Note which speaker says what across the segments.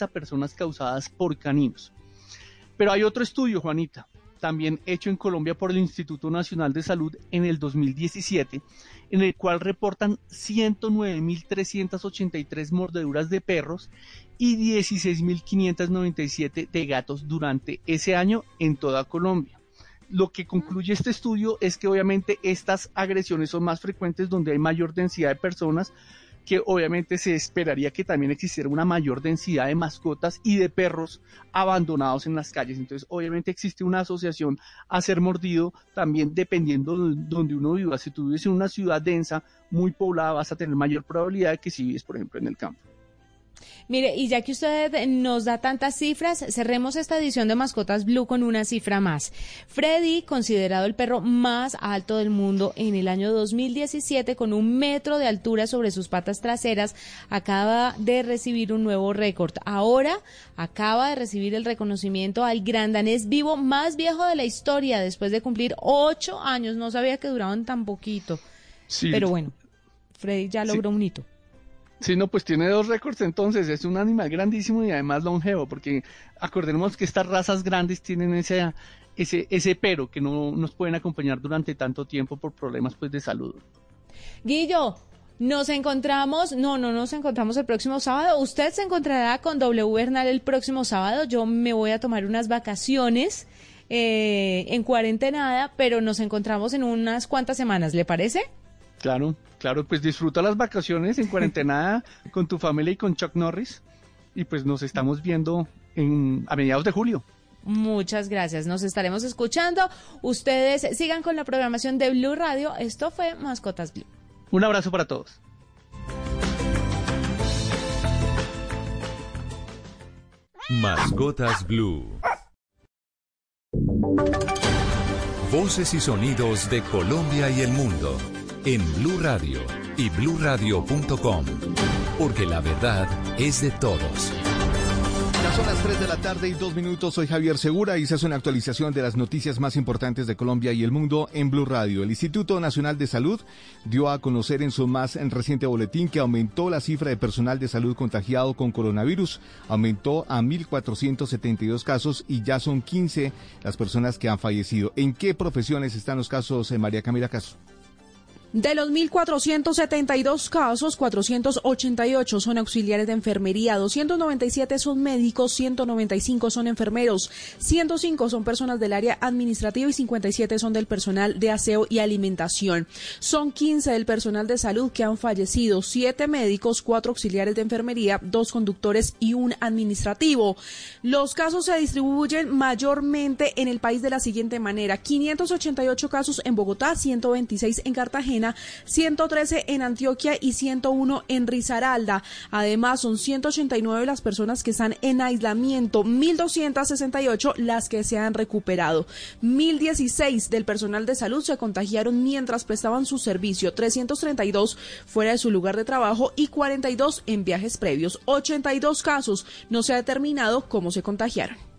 Speaker 1: a personas causadas por caninos. Pero hay otro estudio, Juanita, también hecho en Colombia por el Instituto Nacional de Salud en el 2017, en el cual reportan 109.383 mordeduras de perros y 16.597 de gatos durante ese año en toda Colombia. Lo que concluye este estudio es que obviamente estas agresiones son más frecuentes donde hay mayor densidad de personas, que obviamente se esperaría que también existiera una mayor densidad de mascotas y de perros abandonados en las calles. Entonces, obviamente existe una asociación a ser mordido también dependiendo de donde uno viva. Si tú vives en una ciudad densa, muy poblada, vas a tener mayor probabilidad de que si vives, por ejemplo, en el campo.
Speaker 2: Mire, y ya que usted nos da tantas cifras, cerremos esta edición de Mascotas Blue con una cifra más. Freddy, considerado el perro más alto del mundo en el año 2017, con un metro de altura sobre sus patas traseras, acaba de recibir un nuevo récord. Ahora acaba de recibir el reconocimiento al gran danés vivo más viejo de la historia, después de cumplir ocho años. No sabía que duraban tan poquito. Sí. Pero bueno, Freddy ya logró un hito.
Speaker 1: Sí, no, pues tiene dos récords entonces, es un animal grandísimo y además longevo, porque acordemos que estas razas grandes tienen ese, ese, ese pero que no nos pueden acompañar durante tanto tiempo por problemas pues de salud.
Speaker 2: Guillo, nos encontramos, no, no nos encontramos el próximo sábado. Usted se encontrará con W Bernal el próximo sábado. Yo me voy a tomar unas vacaciones eh, en cuarentena, pero nos encontramos en unas cuantas semanas, ¿le parece?
Speaker 1: Claro, claro, pues disfruta las vacaciones en cuarentena con tu familia y con Chuck Norris. Y pues nos estamos viendo en, a mediados de julio.
Speaker 2: Muchas gracias. Nos estaremos escuchando. Ustedes sigan con la programación de Blue Radio. Esto fue Mascotas Blue.
Speaker 1: Un abrazo para todos.
Speaker 3: Mascotas Blue. Voces y sonidos de Colombia y el mundo en Blue Radio y bluradio.com, porque la verdad es de todos.
Speaker 4: Ya son las 3 de la tarde y 2 minutos. Soy Javier Segura y se hace una actualización de las noticias más importantes de Colombia y el mundo en Blue Radio. El Instituto Nacional de Salud dio a conocer en su más reciente boletín que aumentó la cifra de personal de salud contagiado con coronavirus. Aumentó a 1.472 casos y ya son 15 las personas que han fallecido. ¿En qué profesiones están los casos, eh, María Camila Caso?
Speaker 5: De los 1.472 casos, 488 son auxiliares de enfermería, 297 son médicos, 195 son enfermeros, 105 son personas del área administrativa y 57 son del personal de aseo y alimentación. Son 15 del personal de salud que han fallecido, 7 médicos, 4 auxiliares de enfermería, 2 conductores y un administrativo. Los casos se distribuyen mayormente en el país de la siguiente manera. 588 casos en Bogotá, 126 en Cartagena, 113 en Antioquia y 101 en Risaralda. Además, son 189 las personas que están en aislamiento, 1.268 las que se han recuperado. 1.016 del personal de salud se contagiaron mientras prestaban su servicio, 332 fuera de su lugar de trabajo y 42 en viajes previos. 82 casos no se ha determinado cómo se contagiaron.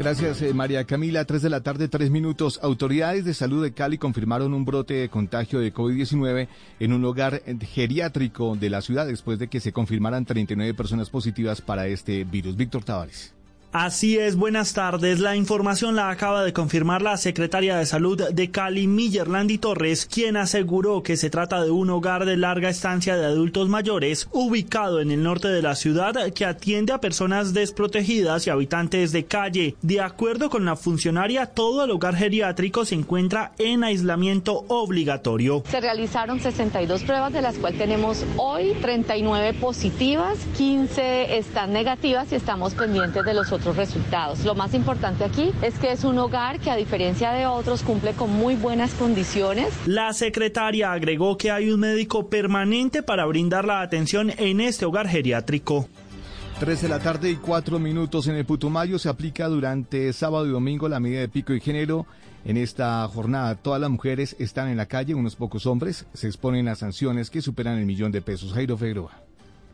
Speaker 4: Gracias, eh, María Camila. Tres de la tarde, tres minutos. Autoridades de salud de Cali confirmaron un brote de contagio de COVID-19 en un hogar geriátrico de la ciudad después de que se confirmaran 39 personas positivas para este virus. Víctor Tavares.
Speaker 6: Así es, buenas tardes. La información la acaba de confirmar la secretaria de Salud de Cali, Millerlandi Torres, quien aseguró que se trata de un hogar de larga estancia de adultos mayores ubicado en el norte de la ciudad que atiende a personas desprotegidas y habitantes de calle. De acuerdo con la funcionaria, todo el hogar geriátrico se encuentra en aislamiento obligatorio.
Speaker 7: Se realizaron 62 pruebas, de las cuales tenemos hoy 39 positivas, 15 están negativas y estamos pendientes de los otros resultados. Lo más importante aquí es que es un hogar que a diferencia de otros cumple con muy buenas condiciones.
Speaker 6: La secretaria agregó que hay un médico permanente para brindar la atención en este hogar geriátrico.
Speaker 4: 3 de la tarde y 4 minutos en el Putumayo se aplica durante sábado y domingo la medida de pico y género. En esta jornada todas las mujeres están en la calle, unos pocos hombres se exponen a sanciones que superan el millón de pesos. Jairo Figueroa.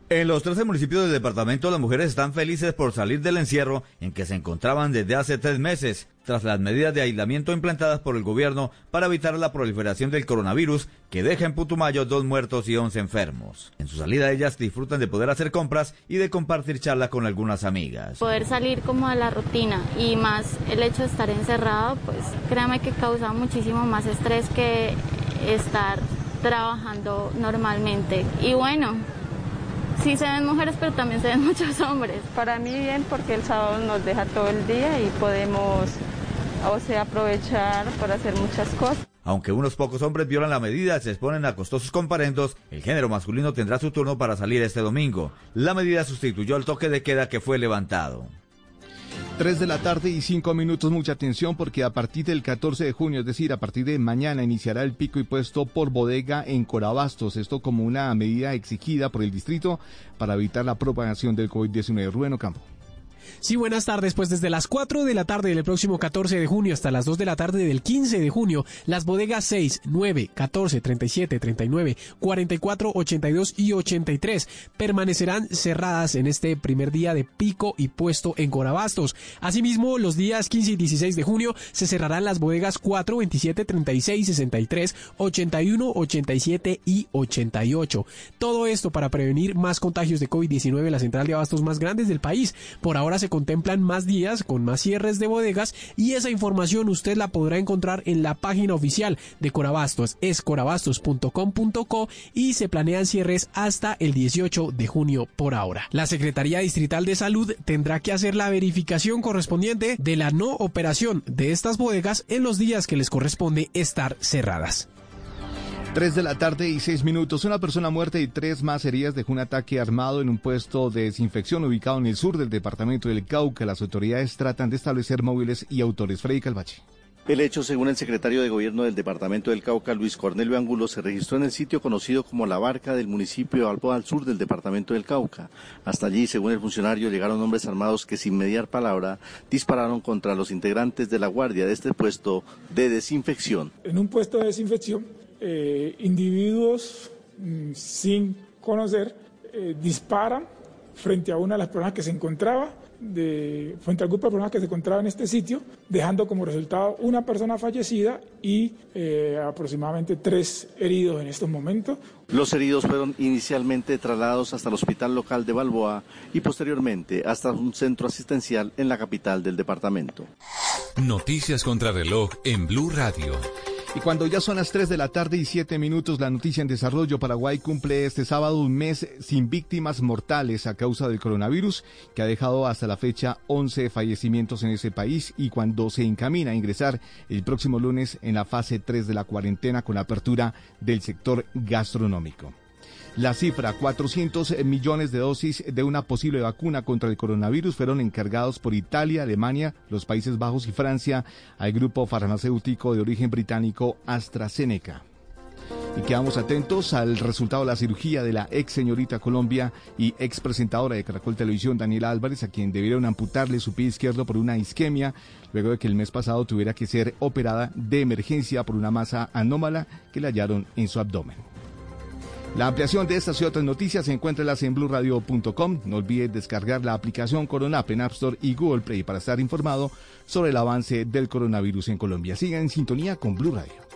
Speaker 8: En los 13 municipios del departamento, las mujeres están felices por salir del encierro en que se encontraban desde hace tres meses, tras las medidas de aislamiento implantadas por el gobierno para evitar la proliferación del coronavirus, que deja en Putumayo dos muertos y once enfermos. En su salida, ellas disfrutan de poder hacer compras y de compartir charlas con algunas amigas.
Speaker 9: Poder salir como de la rutina y más el hecho de estar encerrado, pues créame que causa muchísimo más estrés que estar trabajando normalmente. Y bueno, Sí, se ven mujeres, pero también se ven muchos hombres.
Speaker 10: Para mí bien porque el sábado nos deja todo el día y podemos, o sea, aprovechar para hacer muchas cosas.
Speaker 8: Aunque unos pocos hombres violan la medida y se exponen a costosos comparendos, el género masculino tendrá su turno para salir este domingo. La medida sustituyó el toque de queda que fue levantado.
Speaker 4: 3 de la tarde y 5 minutos, mucha atención porque a partir del 14 de junio, es decir, a partir de mañana, iniciará el pico y puesto por bodega en Corabastos. Esto como una medida exigida por el distrito para evitar la propagación del COVID-19. Rubén Ocampo.
Speaker 11: Sí, buenas tardes. Pues desde las 4 de la tarde del próximo 14 de junio hasta las 2 de la tarde del 15 de junio, las bodegas 6, 9, 14, 37, 39, 44, 82 y 83 permanecerán cerradas en este primer día de pico y puesto en Corabastos. Asimismo, los días 15 y 16 de junio se cerrarán las bodegas 4, 27, 36, 63, 81, 87 y 88. Todo esto para prevenir más contagios de COVID-19 en la central de abastos más grandes del país. Por ahora se contemplan más días con más cierres de bodegas y esa información usted la podrá encontrar en la página oficial de Corabastos, es corabastos.com.co y se planean cierres hasta el 18 de junio por ahora. La Secretaría Distrital de Salud tendrá que hacer la verificación correspondiente de la no operación de estas bodegas en los días que les corresponde estar cerradas.
Speaker 4: 3 de la tarde y 6 minutos. Una persona muerta y tres más heridas dejó un ataque armado en un puesto de desinfección ubicado en el sur del departamento del Cauca. Las autoridades tratan de establecer móviles y autores. Freddy Calvache.
Speaker 12: El hecho, según el secretario de Gobierno del Departamento del Cauca, Luis Cornelio Angulo, se registró en el sitio conocido como La Barca del municipio Albo al sur del Departamento del Cauca. Hasta allí, según el funcionario, llegaron hombres armados que sin mediar palabra dispararon contra los integrantes de la guardia de este puesto de desinfección.
Speaker 13: En un puesto de desinfección eh, individuos mm, sin conocer eh, disparan frente a una de las personas que se encontraba, de, frente al grupo de personas que se encontraba en este sitio, dejando como resultado una persona fallecida y eh, aproximadamente tres heridos en estos momentos.
Speaker 12: Los heridos fueron inicialmente trasladados hasta el hospital local de Balboa y posteriormente hasta un centro asistencial en la capital del departamento.
Speaker 3: Noticias contra reloj en Blue Radio.
Speaker 4: Y cuando ya son las 3 de la tarde y 7 minutos, la noticia en desarrollo, Paraguay cumple este sábado un mes sin víctimas mortales a causa del coronavirus, que ha dejado hasta la fecha 11 fallecimientos en ese país y cuando se encamina a ingresar el próximo lunes en la fase 3 de la cuarentena con la apertura del sector gastronómico. La cifra, 400 millones de dosis de una posible vacuna contra el coronavirus fueron encargados por Italia, Alemania, los Países Bajos y Francia al grupo farmacéutico de origen británico AstraZeneca. Y quedamos atentos al resultado de la cirugía de la ex señorita Colombia y ex presentadora de Caracol Televisión, Daniela Álvarez, a quien debieron amputarle su pie izquierdo por una isquemia, luego de que el mes pasado tuviera que ser operada de emergencia por una masa anómala que le hallaron en su abdomen. La ampliación de estas y otras noticias se encuentra en blueradio.com. No olvide descargar la aplicación Corona en App Store y Google Play para estar informado sobre el avance del coronavirus en Colombia. Siga en sintonía con Blue Radio.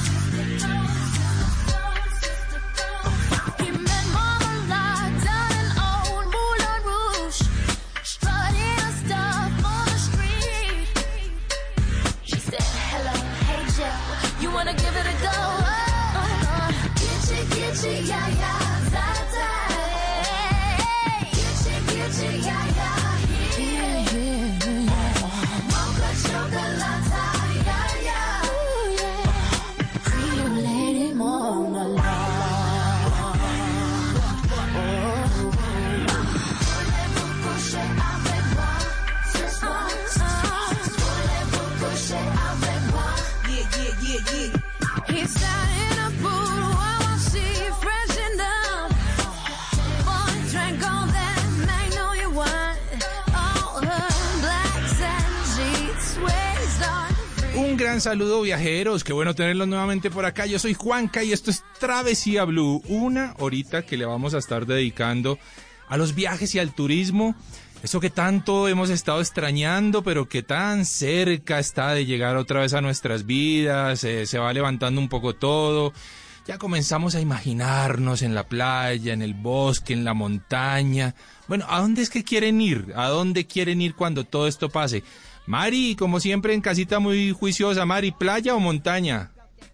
Speaker 14: Yeah, yeah, za gran saludo viajeros, qué bueno tenerlos nuevamente por acá. Yo soy Juanca y esto es Travesía Blue, una horita que le vamos a estar dedicando a los viajes y al turismo. Eso que tanto hemos estado extrañando, pero que tan cerca está de llegar otra vez a nuestras vidas, eh, se va levantando un poco todo. Ya comenzamos a imaginarnos en la playa, en el bosque, en la montaña. Bueno, ¿a dónde es que quieren ir? ¿A dónde quieren ir cuando todo esto pase? Mari, como siempre en casita muy juiciosa, Mari, ¿playa o montaña?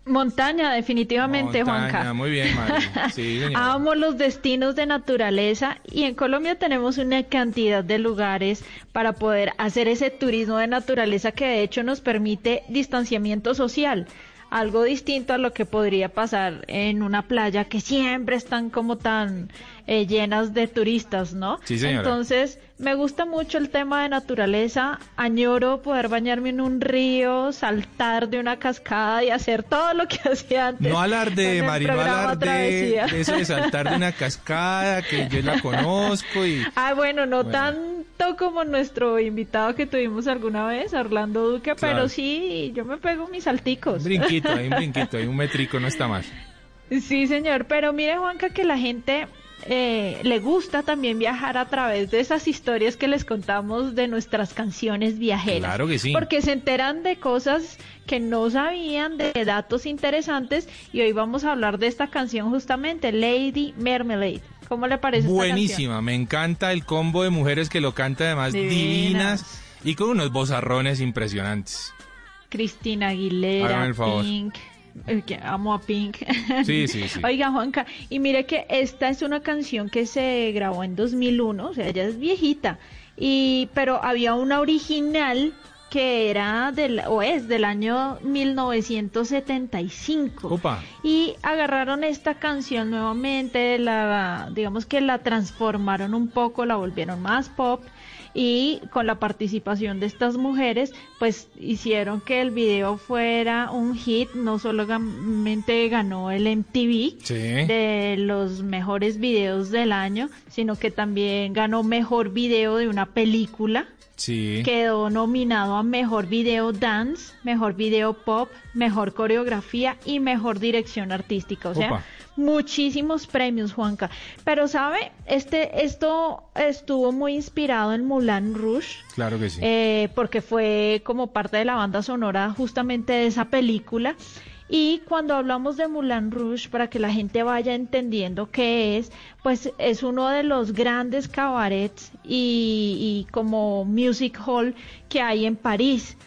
Speaker 15: Montaña, definitivamente,
Speaker 14: Montaña,
Speaker 15: Juanca.
Speaker 14: Muy bien, Mari. Sí.
Speaker 15: Amo los destinos de naturaleza y en Colombia tenemos una cantidad de lugares para poder hacer ese turismo de naturaleza que de hecho nos permite distanciamiento social. Algo distinto a lo que podría pasar en una playa que siempre están como tan eh, llenas de turistas, ¿no?
Speaker 14: Sí, señora.
Speaker 15: Entonces, me gusta mucho el tema de naturaleza. Añoro poder bañarme en un río, saltar de una cascada y hacer todo lo que hacía antes.
Speaker 14: No alarde, Mari, no alarde de eso de saltar de una cascada, que yo la conozco y...
Speaker 15: Ah, bueno, no
Speaker 14: Bueno.
Speaker 15: tanto como nuestro invitado que tuvimos alguna vez, Orlando Duque,
Speaker 14: Claro.
Speaker 15: pero sí, yo me pego mis salticos.
Speaker 14: Un brinquito, hay un brinquito, hay un metrico, no está mal.
Speaker 15: Sí, señor, pero mire, Juanca, que la gente eh, le gusta también viajar a través de esas historias que les contamos de nuestras canciones viajeras.
Speaker 14: Claro que sí.
Speaker 15: Porque se enteran de cosas que no sabían, de datos interesantes, y hoy vamos a hablar de esta canción justamente, Lady Marmalade. ¿Cómo le parece esta
Speaker 14: Buenísima, me encanta el combo de mujeres que lo canta además
Speaker 15: Divinas.
Speaker 14: divinas y con unos vozarrones impresionantes.
Speaker 15: Cristina Aguilera. Pink. Que amo a Pink.
Speaker 14: Sí, sí, sí.
Speaker 15: Oiga, Juanca, y mire que esta es una canción que se grabó en 2001, o sea, ella es viejita, y pero había una original que era del o es del año 1975
Speaker 14: Opa.
Speaker 15: y agarraron esta canción nuevamente, la digamos que la transformaron un poco, la volvieron más pop y con la participación de estas mujeres, pues hicieron que el video fuera un hit, no solamente ganó el MTV
Speaker 14: Sí.
Speaker 15: de los mejores videos del año, sino que también ganó mejor video de una película.
Speaker 14: Sí.
Speaker 15: Quedó nominado a Mejor Video Dance, Mejor Video Pop, Mejor Coreografía y Mejor Dirección Artística. O sea,
Speaker 14: Opa.
Speaker 15: Muchísimos premios, Juanca. Pero, ¿sabe? Este, esto estuvo muy inspirado en Moulin Rouge.
Speaker 14: Claro que sí.
Speaker 15: eh, porque fue como parte de la banda sonora justamente de esa película. Y cuando hablamos de Moulin Rouge, para que la gente vaya entendiendo qué es, pues es uno de los grandes cabarets y, y como music hall que hay en París.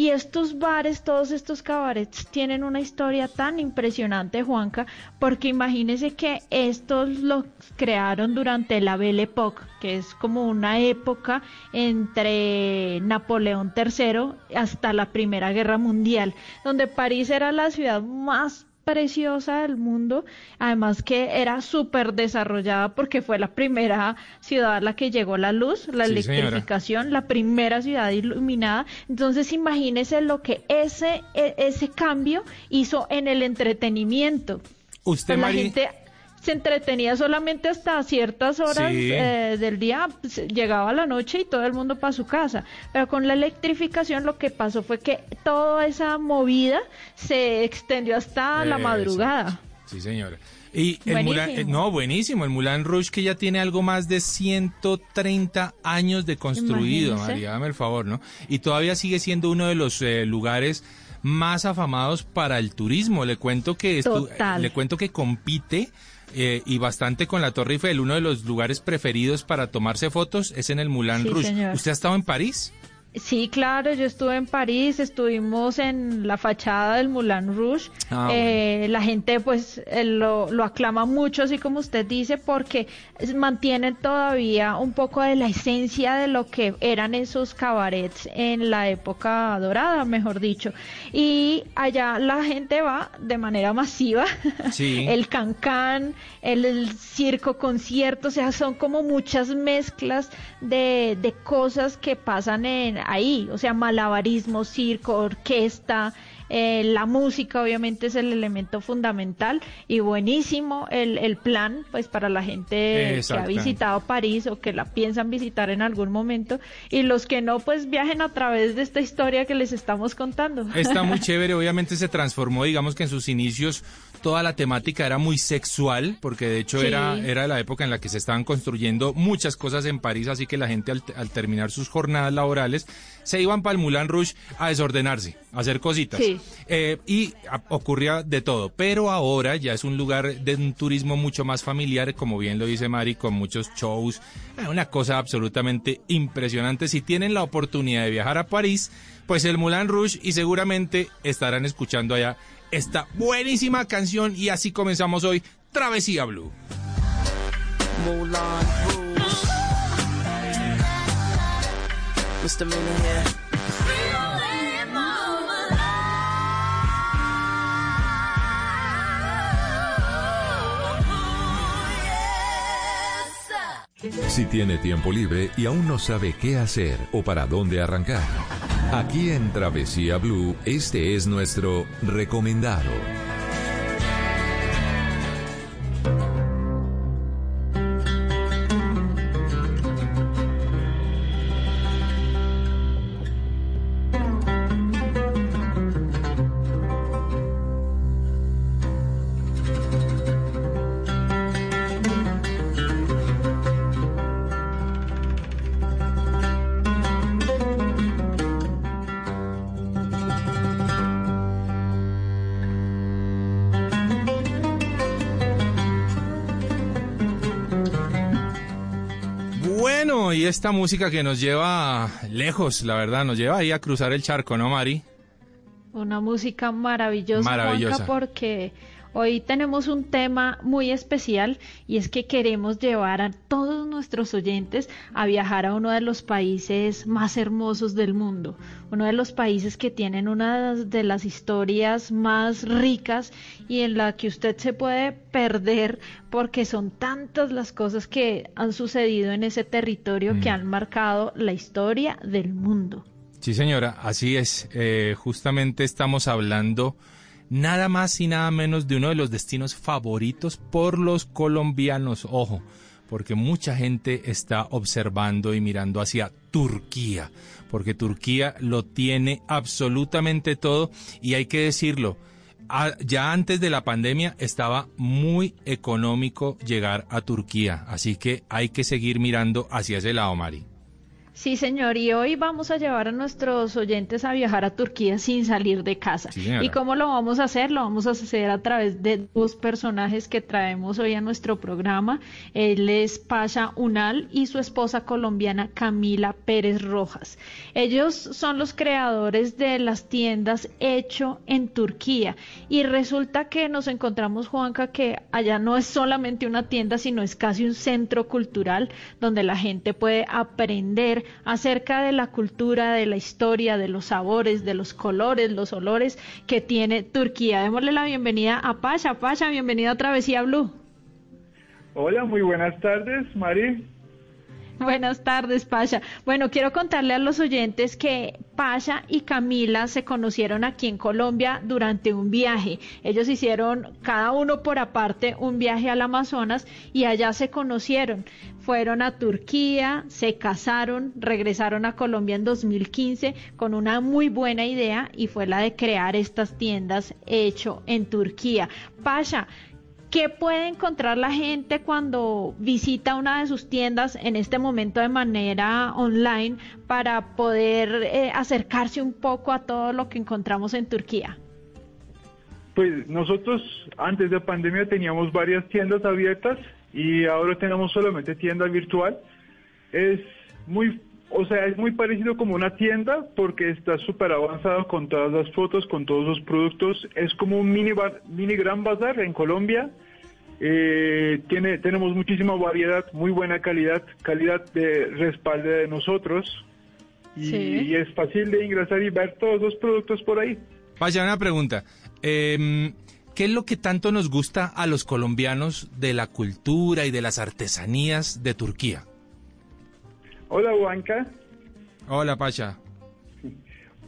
Speaker 15: Y estos bares, todos estos cabarets tienen una historia tan impresionante, Juanca, porque imagínese que estos los crearon durante la Belle Époque, que es como una época entre Napoleón III hasta la Primera Guerra Mundial, donde París era la ciudad más preciosa del mundo, además que era súper desarrollada porque fue la primera ciudad a la que llegó la luz, la
Speaker 14: Sí, señora.
Speaker 15: electrificación, la primera ciudad iluminada. Entonces imagínese lo que ese, e- ese cambio hizo en el entretenimiento.
Speaker 14: Usted,
Speaker 15: Pues la
Speaker 14: Mari,
Speaker 15: gente se entretenía solamente hasta ciertas horas
Speaker 14: Sí.
Speaker 15: eh, del día, pues, llegaba la noche y todo el mundo para su casa. Pero con la electrificación lo que pasó fue que toda esa movida se extendió hasta la madrugada.
Speaker 14: Sí, señora. Y el. Mulan, eh, no, buenísimo, el Mulan Rouge que ya tiene algo más de 130 años de construido. María, dame el favor, ¿no? Y todavía sigue siendo uno de los eh, lugares más afamados para el turismo. Le cuento que estu- le cuento que compite eh, y bastante con la Torre Eiffel. Uno de los lugares preferidos para tomarse fotos es en el Moulin
Speaker 15: Sí,
Speaker 14: Rouge.
Speaker 15: señor.
Speaker 14: ¿Usted ha estado en París?
Speaker 15: Sí, claro, yo estuve en París, estuvimos en la fachada del Moulin Rouge.
Speaker 14: Ah,
Speaker 15: Eh, La gente pues eh, lo, lo aclama mucho, así como usted dice, porque mantienen todavía un poco de la esencia de lo que eran esos cabarets en la época dorada, mejor dicho. Y allá la gente va de manera masiva.
Speaker 14: Sí.
Speaker 15: el cancán, el, el circo concierto, o sea, son como muchas mezclas de, de cosas que pasan en, ahí, o sea, malabarismo, circo, orquesta, eh, la música obviamente es el elemento fundamental y buenísimo el, el plan pues para la gente que ha visitado París o que la piensan visitar en algún momento y los que no pues viajen a través de esta historia que les estamos contando.
Speaker 14: Está muy chévere, obviamente se transformó, digamos que en sus inicios toda la temática era muy sexual, porque de hecho era, era la época en la que se estaban construyendo muchas cosas en París, así que la gente al, terminar sus jornadas laborales se iban para el Moulin Rouge a desordenarse, a hacer cositas. Eh, y ocurría de todo, pero ahora ya es un lugar de un turismo mucho más familiar, como bien lo dice Mari, con muchos shows, eh, una cosa absolutamente impresionante. Si tienen la oportunidad de viajar a París, pues el Moulin Rouge y seguramente estarán escuchando allá esta buenísima canción y así comenzamos hoy Travesía Blue.
Speaker 3: Si tiene tiempo libre y aún no sabe qué hacer o para dónde arrancar. Aquí en Travesía Blue, este es nuestro recomendado.
Speaker 14: Esta música que nos lleva lejos, la verdad, nos lleva ahí a cruzar el charco, ¿no, Mari?
Speaker 15: Una música maravillosa,
Speaker 14: maravillosa.
Speaker 15: porque hoy tenemos un tema muy especial y es que queremos llevar a todos nuestros oyentes a viajar a uno de los países más hermosos del mundo, uno de los países que tienen una de las historias más ricas y en la que usted se puede perder porque son tantas las cosas que han sucedido en ese territorio que mm. han marcado la historia del mundo.
Speaker 14: Sí, señora, así es. Eh, justamente estamos hablando nada más y nada menos de uno de los destinos favoritos por los colombianos. Ojo, porque mucha gente está observando y mirando hacia Turquía, porque Turquía lo tiene absolutamente todo y hay que decirlo, ya antes de la pandemia estaba muy económico llegar a Turquía, así que hay que seguir mirando hacia ese lado, Mari.
Speaker 15: Sí, señor, y hoy vamos a llevar a nuestros oyentes a viajar a Turquía sin salir de casa. ¿Y cómo lo vamos a hacer? Lo vamos a hacer a través de dos personajes que traemos hoy a nuestro programa. Él es Pasha Unal y su esposa colombiana Camila Pérez Rojas. Ellos son los creadores de las tiendas Hecho en Turquía. Y resulta que nos encontramos, Juanca, que allá no es solamente una tienda, sino es casi un centro cultural donde la gente puede aprender acerca de la cultura, de la historia, de los sabores, de los colores, los olores que tiene Turquía. Démosle la bienvenida a Pasha. Pasha, bienvenida a Travesía Blue.
Speaker 16: Hola, muy buenas tardes, Mari.
Speaker 15: Buenas tardes, Pasha. Bueno, quiero contarle a los oyentes que Pasha y Camila se conocieron aquí en Colombia durante un viaje. Ellos hicieron cada uno por aparte un viaje al Amazonas y allá se conocieron. Fueron a Turquía, se casaron, regresaron a Colombia en 2015 con una muy buena idea y fue la de crear estas tiendas hecho en Turquía. Pasha, ¿Qué puede encontrar la gente cuando visita una de sus tiendas en este momento de manera online para poder eh, acercarse un poco a todo lo que encontramos en Turquía?
Speaker 16: Pues nosotros antes de pandemia teníamos varias tiendas abiertas y ahora tenemos solamente tienda virtual. Es muy, o sea, es muy parecido como una tienda porque está súper avanzado con todas las fotos, con todos los productos. Es como un mini, mini gran bazar en Colombia. Eh, tiene, tenemos muchísima variedad, muy buena calidad, calidad de respaldo de nosotros. Y, es fácil de ingresar y ver todos los productos por ahí.
Speaker 14: Vaya, una pregunta. Eh, ¿Qué es lo que tanto nos gusta a los colombianos de la cultura y de las artesanías de Turquía?
Speaker 16: Hola, Juanca.
Speaker 14: Hola, Pacha.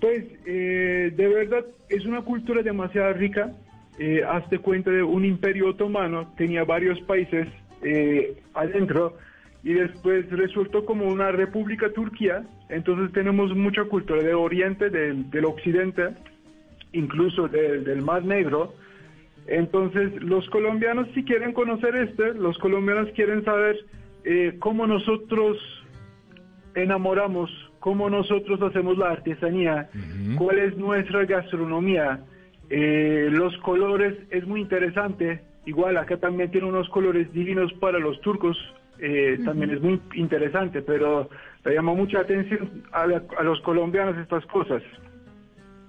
Speaker 16: Pues eh, de verdad es una cultura demasiado rica. Eh, hazte cuenta de un imperio otomano, tenía varios países eh, adentro y después resultó como una república Turquía. Entonces tenemos mucha cultura del oriente, del, del occidente, incluso del, del Mar Negro. Entonces los colombianos si quieren conocer este, los colombianos quieren saber eh, cómo nosotros enamoramos, cómo nosotros hacemos la artesanía, cuál es nuestra gastronomía. Eh, los colores es muy interesante. Igual acá también tiene unos colores divinos para los turcos. eh, También es muy interesante, pero le llamó mucha atención a, la- a los colombianos estas cosas.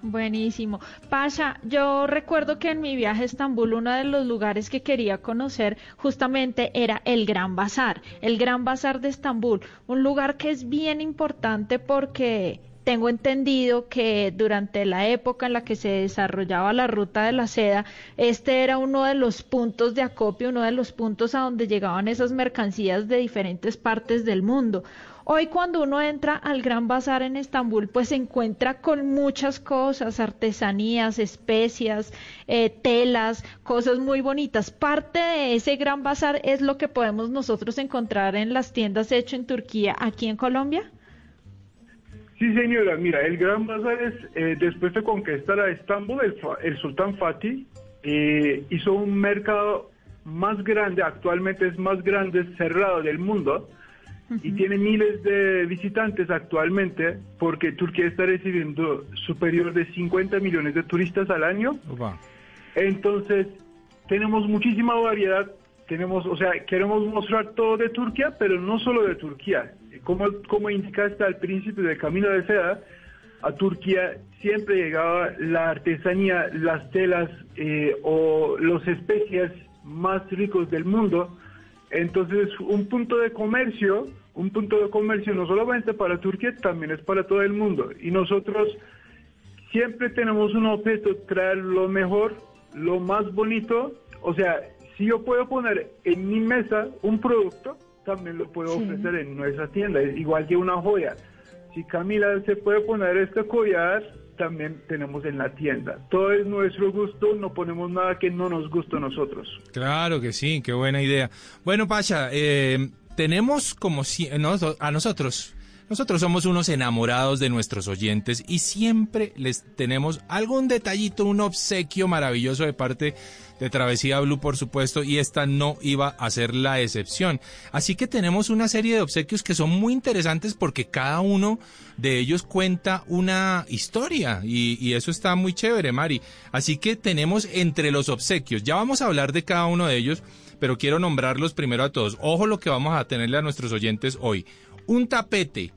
Speaker 15: Buenísimo. Pasha, yo recuerdo que en mi viaje a Estambul uno de los lugares que quería conocer justamente era el Gran Bazar, el Gran Bazar de Estambul, un lugar que es bien importante porque tengo entendido que durante la época en la que se desarrollaba la ruta de la seda, este era uno de los puntos de acopio, uno de los puntos a donde llegaban esas mercancías de diferentes partes del mundo. Hoy cuando uno entra al Gran Bazar en Estambul, pues se encuentra con muchas cosas, artesanías, especias, eh, telas, cosas muy bonitas. Parte de ese Gran Bazar es lo que podemos nosotros encontrar en las tiendas hecho en Turquía, aquí en Colombia.
Speaker 16: Sí, señora, mira, el Gran Bazar es, eh, después de conquistar a Estambul, el, el sultán Fatih eh, hizo un mercado más grande, actualmente es más grande, cerrado del mundo, y tiene miles de visitantes actualmente, porque Turquía está recibiendo superior de 50 millones de turistas al año. Entonces, tenemos muchísima variedad, tenemos, o sea, queremos mostrar todo de Turquía, pero no solo de Turquía. Como, como indicaste al principio del Camino de Seda, a Turquía siempre llegaba la artesanía, las telas eh, o los especias más ricos del mundo. Entonces, un punto de comercio, un punto de comercio no solamente para Turquía, también es para todo el mundo. Y nosotros siempre tenemos un objeto, traer lo mejor, lo más bonito. O sea, si yo puedo poner en mi mesa un producto, también lo puedo ofrecer en nuestra tienda, igual que una joya. Si Camila se puede poner este collar, también tenemos en la tienda. Todo es nuestro gusto, no ponemos nada que no nos guste a nosotros.
Speaker 14: Claro que sí, qué buena idea. Bueno, Pacha, eh, tenemos como si, a nosotros, nosotros somos unos enamorados de nuestros oyentes y siempre les tenemos algún detallito, un obsequio maravilloso de parte de Travesía Blue, por supuesto, y esta no iba a ser la excepción. Así que tenemos una serie de obsequios que son muy interesantes porque cada uno de ellos cuenta una historia y, eso está muy chévere, Mari. Así que tenemos entre los obsequios, ya vamos a hablar de cada uno de ellos, pero quiero nombrarlos primero a todos. Ojo lo que vamos a tenerle a nuestros oyentes hoy. Un tapete,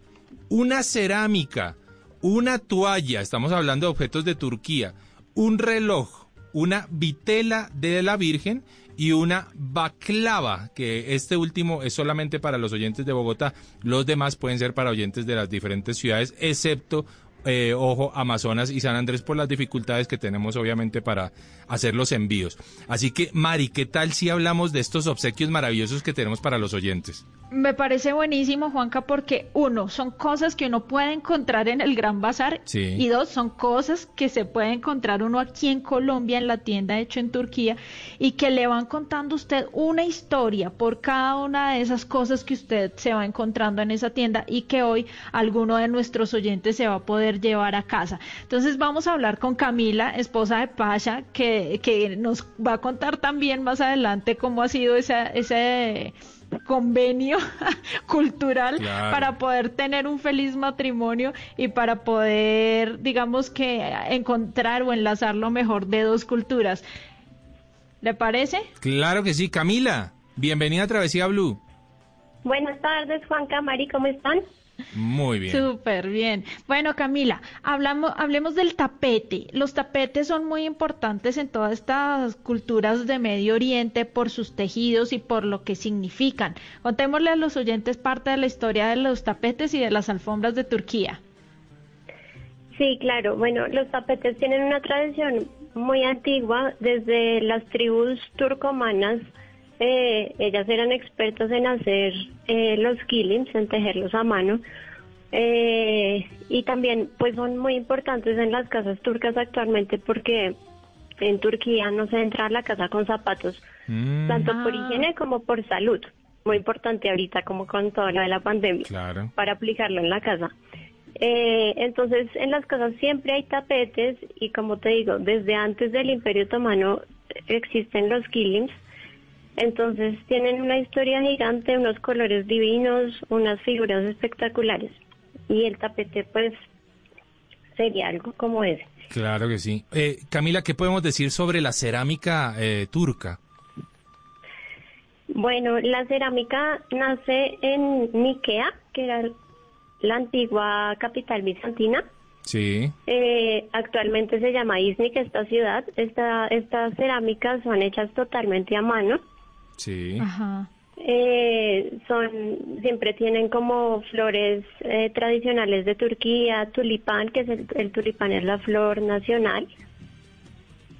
Speaker 14: una cerámica, una toalla, estamos hablando de objetos de Turquía, un reloj, una vitela de la Virgen y una baklava, que este último es solamente para los oyentes de Bogotá. Los demás pueden ser para oyentes de las diferentes ciudades, excepto, eh, ojo, Amazonas y San Andrés por las dificultades que tenemos obviamente para hacer los envíos. Así que, Mari, ¿qué tal si hablamos de estos obsequios maravillosos que tenemos para los oyentes?
Speaker 15: Me parece buenísimo, Juanca, porque uno, son cosas que uno puede encontrar en el Gran Bazar
Speaker 14: Sí.
Speaker 15: y dos, son cosas que se puede encontrar uno aquí en Colombia, en la tienda hecho en Turquía, y que le van contando usted una historia por cada una de esas cosas que usted se va encontrando en esa tienda y que hoy alguno de nuestros oyentes se va a poder llevar a casa. Entonces vamos a hablar con Camila, esposa de Pasha, que, que nos va a contar también más adelante cómo ha sido esa, ese convenio cultural
Speaker 17: Claro.
Speaker 15: para poder tener un feliz matrimonio y para poder, digamos que, encontrar o enlazar lo mejor de dos culturas. ¿Le parece?
Speaker 14: Claro que sí, Camila. Bienvenida a Travesía Blue.
Speaker 17: Buenas tardes, Juan Camari, ¿cómo están?
Speaker 14: Muy bien.
Speaker 15: Súper bien. Bueno, Camila, hablamos, hablemos del tapete. Los tapetes son muy importantes en todas estas culturas de Medio Oriente por sus tejidos y por lo que significan. Contémosle a los oyentes parte de la historia de los tapetes y de las alfombras de Turquía.
Speaker 17: Sí, claro. Bueno, los tapetes tienen una tradición muy antigua desde las tribus turcomanas. Eh, ellas eran expertas en hacer eh, los kilims, en tejerlos a mano, Eh, y también pues son muy importantes en las casas turcas actualmente porque en Turquía no se entra a la casa con zapatos,
Speaker 14: Mm.
Speaker 17: tanto por
Speaker 2: Ah.
Speaker 17: higiene como por salud. Muy importante ahorita como con todo lo de la pandemia
Speaker 14: Claro.
Speaker 17: para aplicarlo en la casa. Eh, entonces, en las casas siempre hay tapetes y como te digo, desde antes del Imperio Otomano existen los kilims. Entonces, tienen una historia gigante, unos colores divinos, unas figuras espectaculares. Y el tapete, pues, sería algo como ese.
Speaker 14: Claro que sí. Eh, Camila, ¿qué podemos decir sobre la cerámica eh, turca?
Speaker 17: Bueno, la cerámica nace en Nikea, que era la antigua capital bizantina.
Speaker 14: Sí.
Speaker 17: Eh, actualmente se llama Iznik esta ciudad. Esta, estas cerámicas son hechas totalmente a mano.
Speaker 14: Sí.
Speaker 2: Ajá.
Speaker 17: Eh, son siempre tienen como flores eh, tradicionales de Turquía, tulipán, que es el, el tulipán es la flor nacional.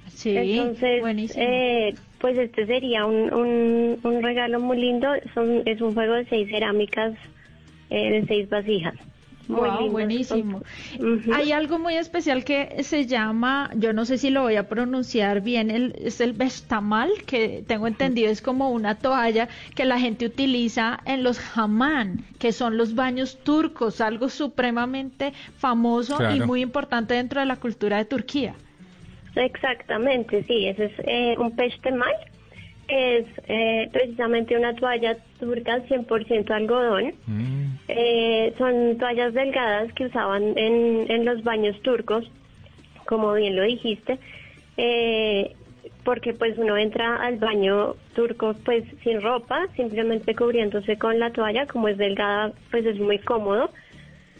Speaker 15: Sí,
Speaker 17: Entonces,
Speaker 15: buenísimo.
Speaker 17: eh, pues este sería un, un, un regalo muy lindo. Son, es un juego de seis cerámicas, eh, de seis vasijas. Muy
Speaker 15: Wow,
Speaker 17: lindo.
Speaker 15: buenísimo. Hay algo muy especial que se llama, yo no sé si lo voy a pronunciar bien, el, es el bestamal, que tengo entendido es como una toalla que la gente utiliza en los hamán, que son los baños turcos, algo supremamente famoso y muy importante dentro de la cultura de Turquía.
Speaker 17: Exactamente, sí, ese es eh, un peştemal. Es eh, precisamente una toalla turca 100% algodón. Eh, son toallas delgadas que usaban en, en los baños turcos, como bien lo dijiste, eh, porque pues uno entra al baño turco pues sin ropa, simplemente cubriéndose con la toalla, como es delgada pues es muy cómodo.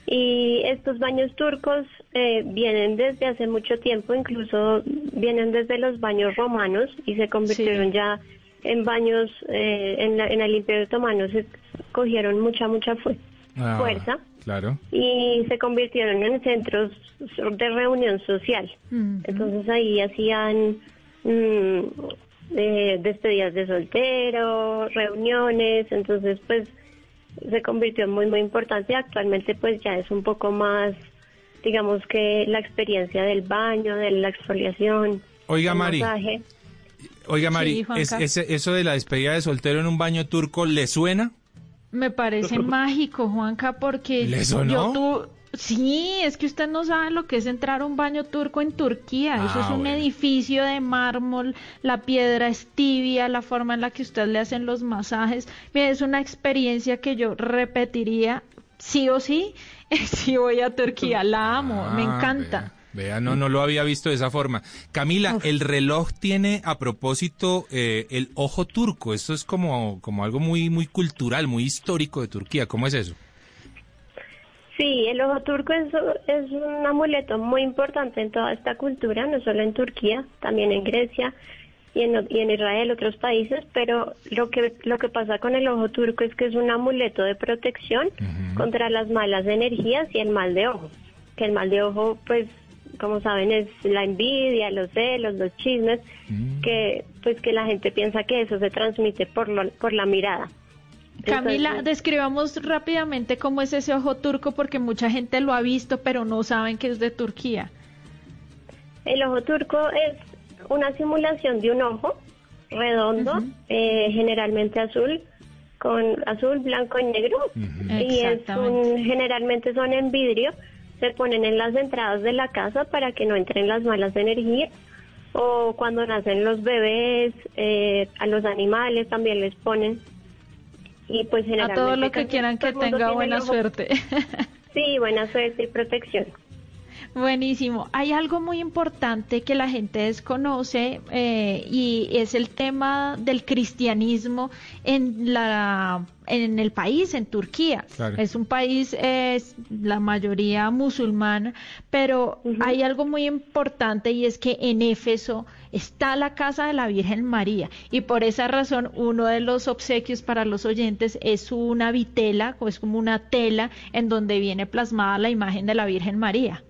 Speaker 17: Y estos baños turcos eh, vienen desde hace mucho tiempo, incluso vienen desde los baños romanos y se convirtieron ya en baños, eh, en, la- en el Imperio Otomano se cogieron mucha, mucha fu-
Speaker 14: Ah,
Speaker 17: fuerza
Speaker 14: Claro.
Speaker 17: y se convirtieron en centros de reunión social. Entonces ahí hacían mm, eh, despedidas de soltero, reuniones, entonces pues se convirtió en muy muy importante. Actualmente pues ya es un poco más, digamos que la experiencia del baño, de la exfoliación.
Speaker 14: Oiga,
Speaker 17: el
Speaker 14: Mari.
Speaker 17: masaje.
Speaker 14: Oiga, Mari,
Speaker 15: Sí, Juanca.
Speaker 14: ¿es- ese- ¿eso de la despedida de soltero en un baño turco le suena?
Speaker 15: Me parece mágico, Juanca, porque
Speaker 14: ¿Le sonó?
Speaker 15: yo tu... Sí, es que usted no sabe lo que es entrar a un baño turco en Turquía. Eso
Speaker 14: Ah,
Speaker 15: es un
Speaker 14: bueno.
Speaker 15: edificio de mármol, la piedra es tibia, la forma en la que usted le hacen los masajes. Mire, es una experiencia que yo repetiría sí o sí si voy a Turquía. La amo, me
Speaker 14: Ah,
Speaker 15: encanta.
Speaker 14: Vea, no, no lo había visto de esa forma. Camila, el reloj tiene a propósito eh, el ojo turco. Esto es como, como algo muy, muy cultural, muy histórico de Turquía. ¿Cómo es eso?
Speaker 17: Sí, el ojo turco es, es un amuleto muy importante en toda esta cultura, no solo en Turquía, también en Grecia y en, y en Israel, otros países, pero lo que, lo que pasa con el ojo turco es que es un amuleto de protección contra las malas energías y el mal de ojo. Que el mal de ojo, pues, como saben, es la envidia, los celos, los chismes, que pues que la gente piensa que eso se transmite por, lo- por la mirada.
Speaker 15: Camila,
Speaker 17: Entonces-
Speaker 15: describamos rápidamente cómo es ese ojo turco porque mucha gente lo ha visto pero no saben que es de Turquía.
Speaker 17: El ojo turco es una simulación de un ojo redondo, eh, generalmente azul, con azul, blanco y negro. Y es un, generalmente son en vidrio, se ponen en las entradas de la casa para que no entren las malas energías. O cuando nacen los bebés, eh, a los animales también les ponen. Y pues
Speaker 15: A
Speaker 17: generalmente
Speaker 15: todo lo que quieran que tenga buena suerte.
Speaker 17: Sí, buena suerte y protección.
Speaker 15: Buenísimo. Hay algo muy importante que la gente desconoce eh, y es el tema del cristianismo en la en el país, en Turquía.
Speaker 18: Claro.
Speaker 15: Es un país, es la mayoría musulmana, pero hay algo muy importante y es que en Éfeso está la casa de la Virgen María y por esa razón uno de los obsequios para los oyentes es una vitela, es como una tela en donde viene plasmada la imagen de la Virgen María.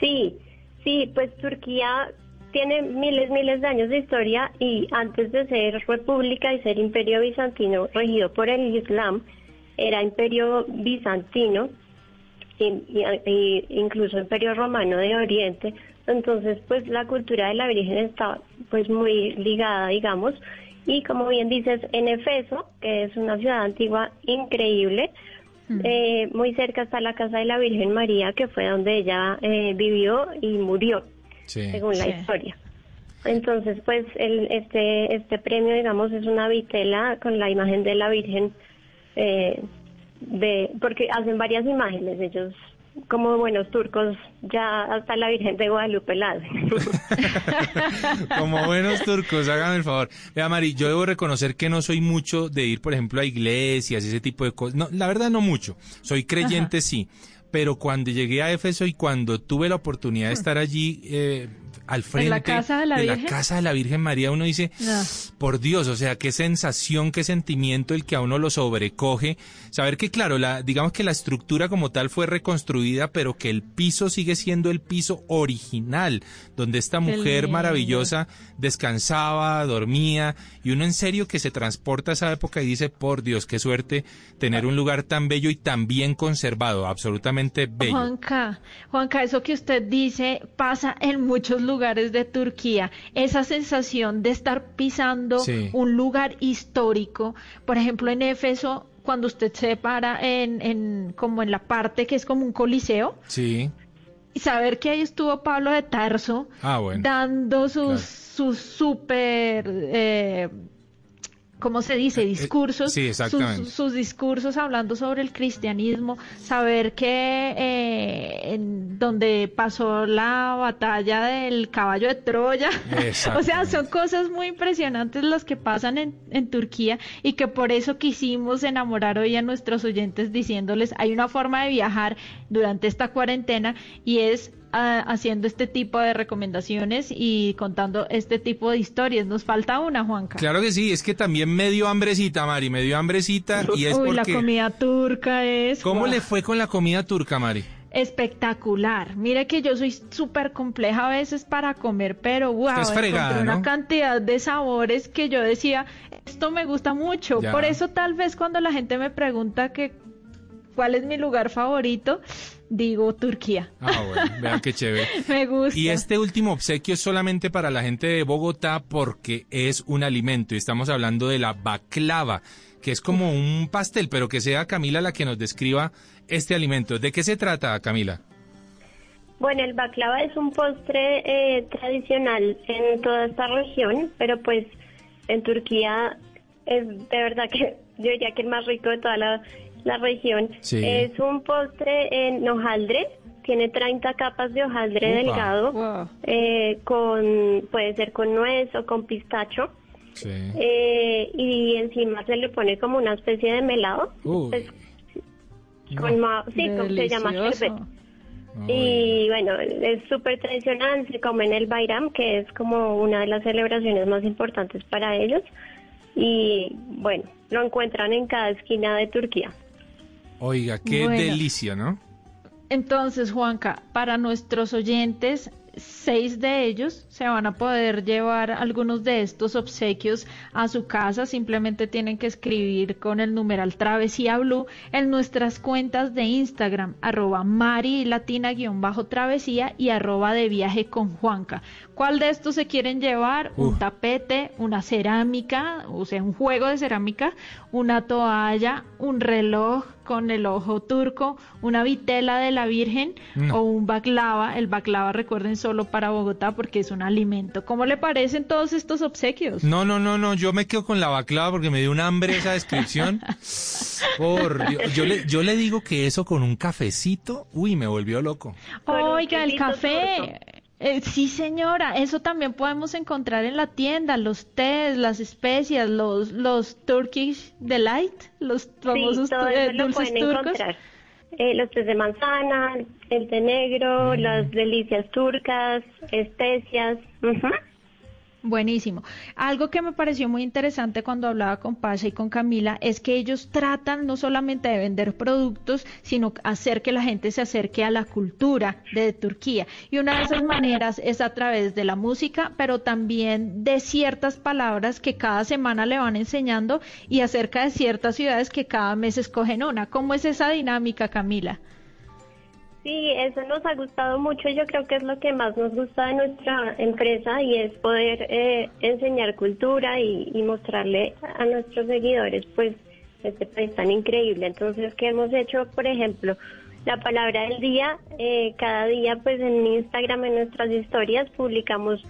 Speaker 17: Sí, sí, pues Turquía tiene miles, miles de años de historia y antes de ser república y ser imperio bizantino regido por el Islam, era imperio bizantino, y, incluso imperio romano de Oriente, entonces pues la cultura de la Virgen está pues muy ligada, digamos, y como bien dices, en Efeso, que es una ciudad antigua increíble, mm. eh, muy cerca está la casa de la Virgen María, que fue donde ella eh, vivió y murió, según la historia. Entonces, pues el, este este premio, digamos, es una vitela con la imagen de la Virgen, eh, de porque hacen varias imágenes ellos como buenos turcos, ya hasta la Virgen de Guadalupe la
Speaker 14: Como buenos turcos, hágame el favor. Vea, Mari, yo debo reconocer que no soy mucho de ir, por ejemplo, a iglesias, ese tipo de cosas. No, la verdad no mucho. Soy creyente, sí. Pero cuando llegué a Éfeso y cuando tuve la oportunidad de estar allí, eh, al frente
Speaker 15: ¿En la casa de la
Speaker 14: casa de la Virgen María, uno dice, por Dios, o sea, qué sensación, qué sentimiento el que a uno lo sobrecoge. Saber que, claro, la, digamos que la estructura como tal fue reconstruida, pero que el piso sigue siendo el piso original, donde esta mujer maravillosa descansaba, dormía, y uno en serio que se transporta a esa época y dice, por Dios, qué suerte tener un lugar tan bello y tan bien conservado, absolutamente bello.
Speaker 15: Juanca, Juanca, eso que usted dice pasa en muchos lugares lugares de Turquía, esa sensación de estar pisando un lugar histórico, por ejemplo en Éfeso, cuando usted se para en, en como en la parte que es como un coliseo,
Speaker 14: sí.
Speaker 15: y saber que ahí estuvo Pablo de Tarso
Speaker 14: ah,
Speaker 15: dando sus sus súper eh, ¿cómo se dice? Eh, discursos, sus, discursos hablando sobre el cristianismo, saber que eh, en donde pasó la batalla del caballo de Troya, o sea, son cosas muy impresionantes las que pasan en, en Turquía y que por eso quisimos enamorar hoy a nuestros oyentes diciéndoles, hay una forma de viajar durante esta cuarentena y es haciendo este tipo de recomendaciones y contando este tipo de historias. Nos falta una, Juanca.
Speaker 14: Claro que sí, es que también me dio hambrecita, Mari, me dio hambrecita y es
Speaker 15: Uy, la comida turca es...
Speaker 14: ¿Cómo le fue con la comida turca, Mari?
Speaker 15: espectacular. Mire que yo soy súper compleja a veces para comer, pero wow, encontré una cantidad de sabores que yo decía, esto me gusta mucho. Por eso tal vez cuando la gente me pregunta que cuál es mi lugar favorito, digo Turquía.
Speaker 14: Ah, bueno, vean qué chévere.
Speaker 15: Me gusta.
Speaker 14: Y este último obsequio es solamente para la gente de Bogotá porque es un alimento y estamos hablando de la baklava, que es como un pastel, pero que sea Camila la que nos describa este alimento. ¿De qué se trata, Camila?
Speaker 17: Bueno, el baklava es un postre eh, tradicional en toda esta región, pero pues en Turquía es de verdad que yo diría que el más rico de toda la la región. Es un postre en hojaldre, tiene 30 capas de hojaldre delgado, eh, con puede ser con nuez o con pistacho. Eh, y encima se le pone como una especie de melado. Pues, con sí, se llama sherbet. Y bueno, es súper tradicional, se come en el Bayram, que es como una de las celebraciones más importantes para ellos. Y bueno, lo encuentran en cada esquina de Turquía.
Speaker 14: Oiga, qué delicia, ¿no?
Speaker 15: Entonces, Juanca, para nuestros oyentes, seis de ellos se van a poder llevar algunos de estos obsequios a su casa. Simplemente tienen que escribir con el numeral Travesía Blue en nuestras cuentas de Instagram, arroba Mari Latina guion bajo Travesía y arroba de viaje con Juanca. ¿Cuál de estos se quieren llevar? Un tapete, una cerámica, o sea, un juego de cerámica, una toalla, un reloj con el ojo turco, una vitela de la Virgen o un baklava. El baklava, recuerden, solo para Bogotá porque es un alimento. ¿Cómo le parecen todos estos obsequios?
Speaker 14: No, no, no, no, yo me quedo con la baklava porque me dio un hambre esa descripción. Por yo le, yo le digo que eso con un cafecito, uy, me volvió loco.
Speaker 15: Oiga, el café. Eh, sí, señora, eso también podemos encontrar en la tienda, los tés, las especias, los los Turkish Delight, los famosos
Speaker 17: sí, todo eso lo pueden Encontrar. Eh, los tés de manzana, el té negro, mm. las delicias turcas, especias.
Speaker 15: Buenísimo. Algo que me pareció muy interesante cuando hablaba con Pasha y con Camila es que ellos tratan no solamente de vender productos, sino hacer que la gente se acerque a la cultura de Turquía. Y una de esas maneras es a través de la música, pero también de ciertas palabras que cada semana le van enseñando y acerca de ciertas ciudades que cada mes escogen una. ¿Cómo es esa dinámica, Camila?
Speaker 17: Sí, eso nos ha gustado mucho. Yo creo que es lo que más nos gusta de nuestra empresa y es poder eh, enseñar cultura y, mostrarle a nuestros seguidores, pues, este país tan increíble. Entonces, ¿qué hemos hecho? Por ejemplo, la palabra del día. Eh, cada día, pues, en Instagram, en nuestras historias, publicamos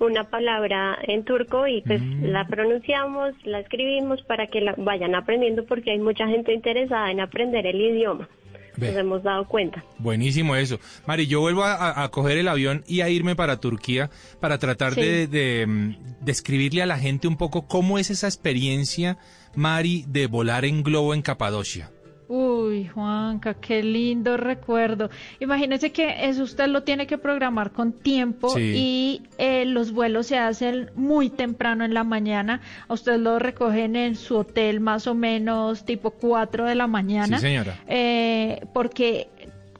Speaker 17: una palabra en turco y pues mm. la pronunciamos, la escribimos para que la vayan aprendiendo porque hay mucha gente interesada en aprender el idioma nos hemos dado cuenta.
Speaker 14: Buenísimo eso. Mari, yo vuelvo a, coger el avión y a irme para Turquía para tratar de, de mm, describirle a la gente un poco cómo es esa experiencia, Mari, de volar en globo en Capadocia.
Speaker 15: Uy, Juanca, qué lindo recuerdo. Imagínese que eso usted lo tiene que programar con tiempo y eh, los vuelos se hacen muy temprano en la mañana. A usted lo recogen en su hotel más o menos tipo 4 de la mañana.
Speaker 14: Sí, señora.
Speaker 15: Eh, porque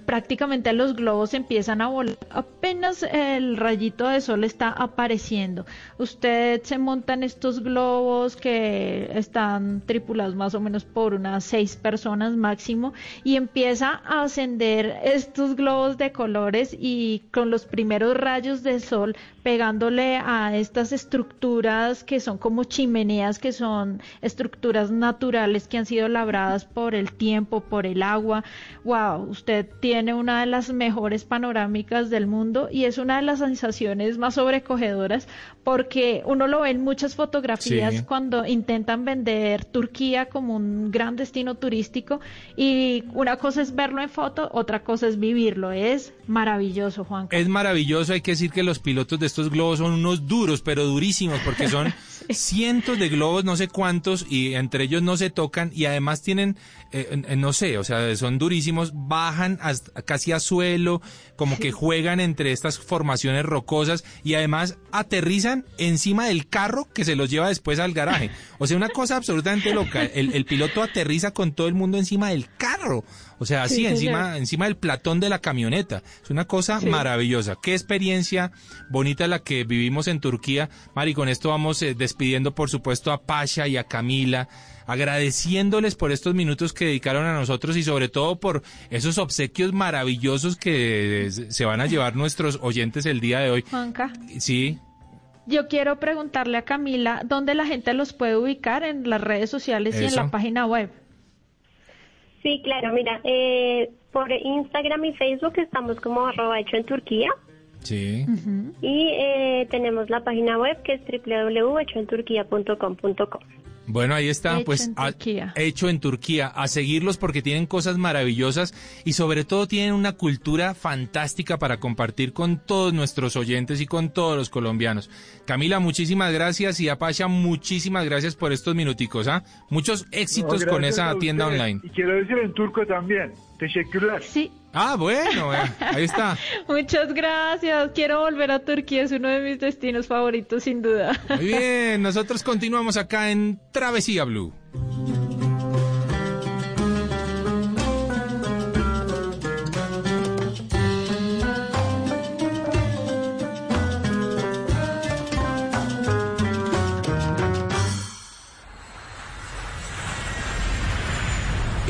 Speaker 15: prácticamente los globos empiezan a volar apenas el rayito de sol está apareciendo. Usted se monta en estos globos que están tripulados más o menos por unas seis personas máximo y empieza a ascender estos globos de colores y con los primeros rayos de sol pegándole a estas estructuras que son como chimeneas, que son estructuras naturales que han sido labradas por el tiempo, por el agua. Wow, usted tiene una de las mejores panorámicas del mundo y es una de las sensaciones más sobrecogedoras porque uno lo ve en muchas fotografías cuando intentan vender Turquía como un gran destino turístico y una cosa es verlo en foto, otra cosa es vivirlo. Es maravilloso, Juan.
Speaker 14: Es maravilloso, hay que decir que los pilotos de estos globos son unos duros, pero durísimos, porque son cientos de globos, no sé cuántos, y entre ellos no se tocan, y además tienen, eh, no sé, o sea, son durísimos, bajan hasta, casi a suelo, como que juegan entre estas formaciones rocosas, y además aterrizan encima del carro que se los lleva después al garaje. O sea, una cosa absolutamente loca. El, el piloto aterriza con todo el mundo encima del carro. O sea, así encima, encima del platón de la camioneta. Es una cosa maravillosa. Qué experiencia bonita la que vivimos en Turquía. Mari, con esto vamos eh, despidiendo, por supuesto, a Pasha y a Camila agradeciéndoles por estos minutos que dedicaron a nosotros y sobre todo por esos obsequios maravillosos que se van a llevar nuestros oyentes el día de hoy.
Speaker 15: Juanca.
Speaker 14: Sí.
Speaker 15: Yo quiero preguntarle a Camila dónde la gente los puede ubicar en las redes sociales y en la página web.
Speaker 17: Sí, claro, mira, eh, por Instagram y Facebook estamos como arroba hecho en Turquía.
Speaker 14: Sí.
Speaker 17: Y eh, tenemos la página web que es www.hechoenturquía.com.co.
Speaker 14: Bueno, ahí está, pues hecho en Turquía. A seguirlos porque tienen cosas maravillosas y sobre todo tienen una cultura fantástica para compartir con todos nuestros oyentes y con todos los colombianos. Camila, muchísimas gracias y Apacha, muchísimas gracias por estos minuticos. ¿ah? Muchos éxitos con esa tienda online.
Speaker 16: Y quiero decir en turco también. Teşekkürler.
Speaker 15: Sí.
Speaker 14: Ah, bueno, eh, ahí está.
Speaker 15: Muchas gracias. Quiero volver a Turquía, es uno de mis destinos favoritos, sin duda.
Speaker 14: Muy bien, nosotros continuamos acá en Travesía Blue.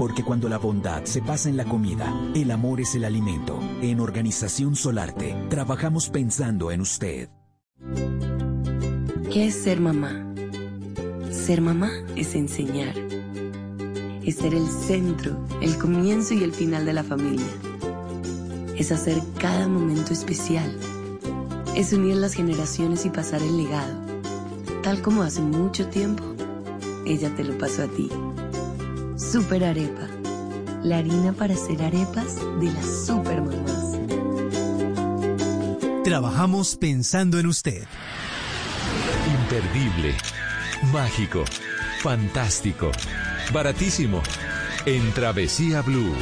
Speaker 18: Porque cuando la bondad se pasa en la comida, el amor es el alimento. En Organización Solarte, trabajamos pensando en usted.
Speaker 19: ¿Qué es ser mamá? Ser mamá es enseñar. Es ser el centro, el comienzo y el final de la familia. Es hacer cada momento especial. Es unir las generaciones y pasar el legado tal como hace mucho tiempo, ella te lo pasó a ti. Super Arepa, la harina para hacer arepas de las super mamás.
Speaker 20: Trabajamos pensando en usted.
Speaker 3: Imperdible, mágico, fantástico, baratísimo. En Travesía Blue,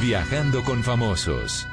Speaker 3: viajando con famosos.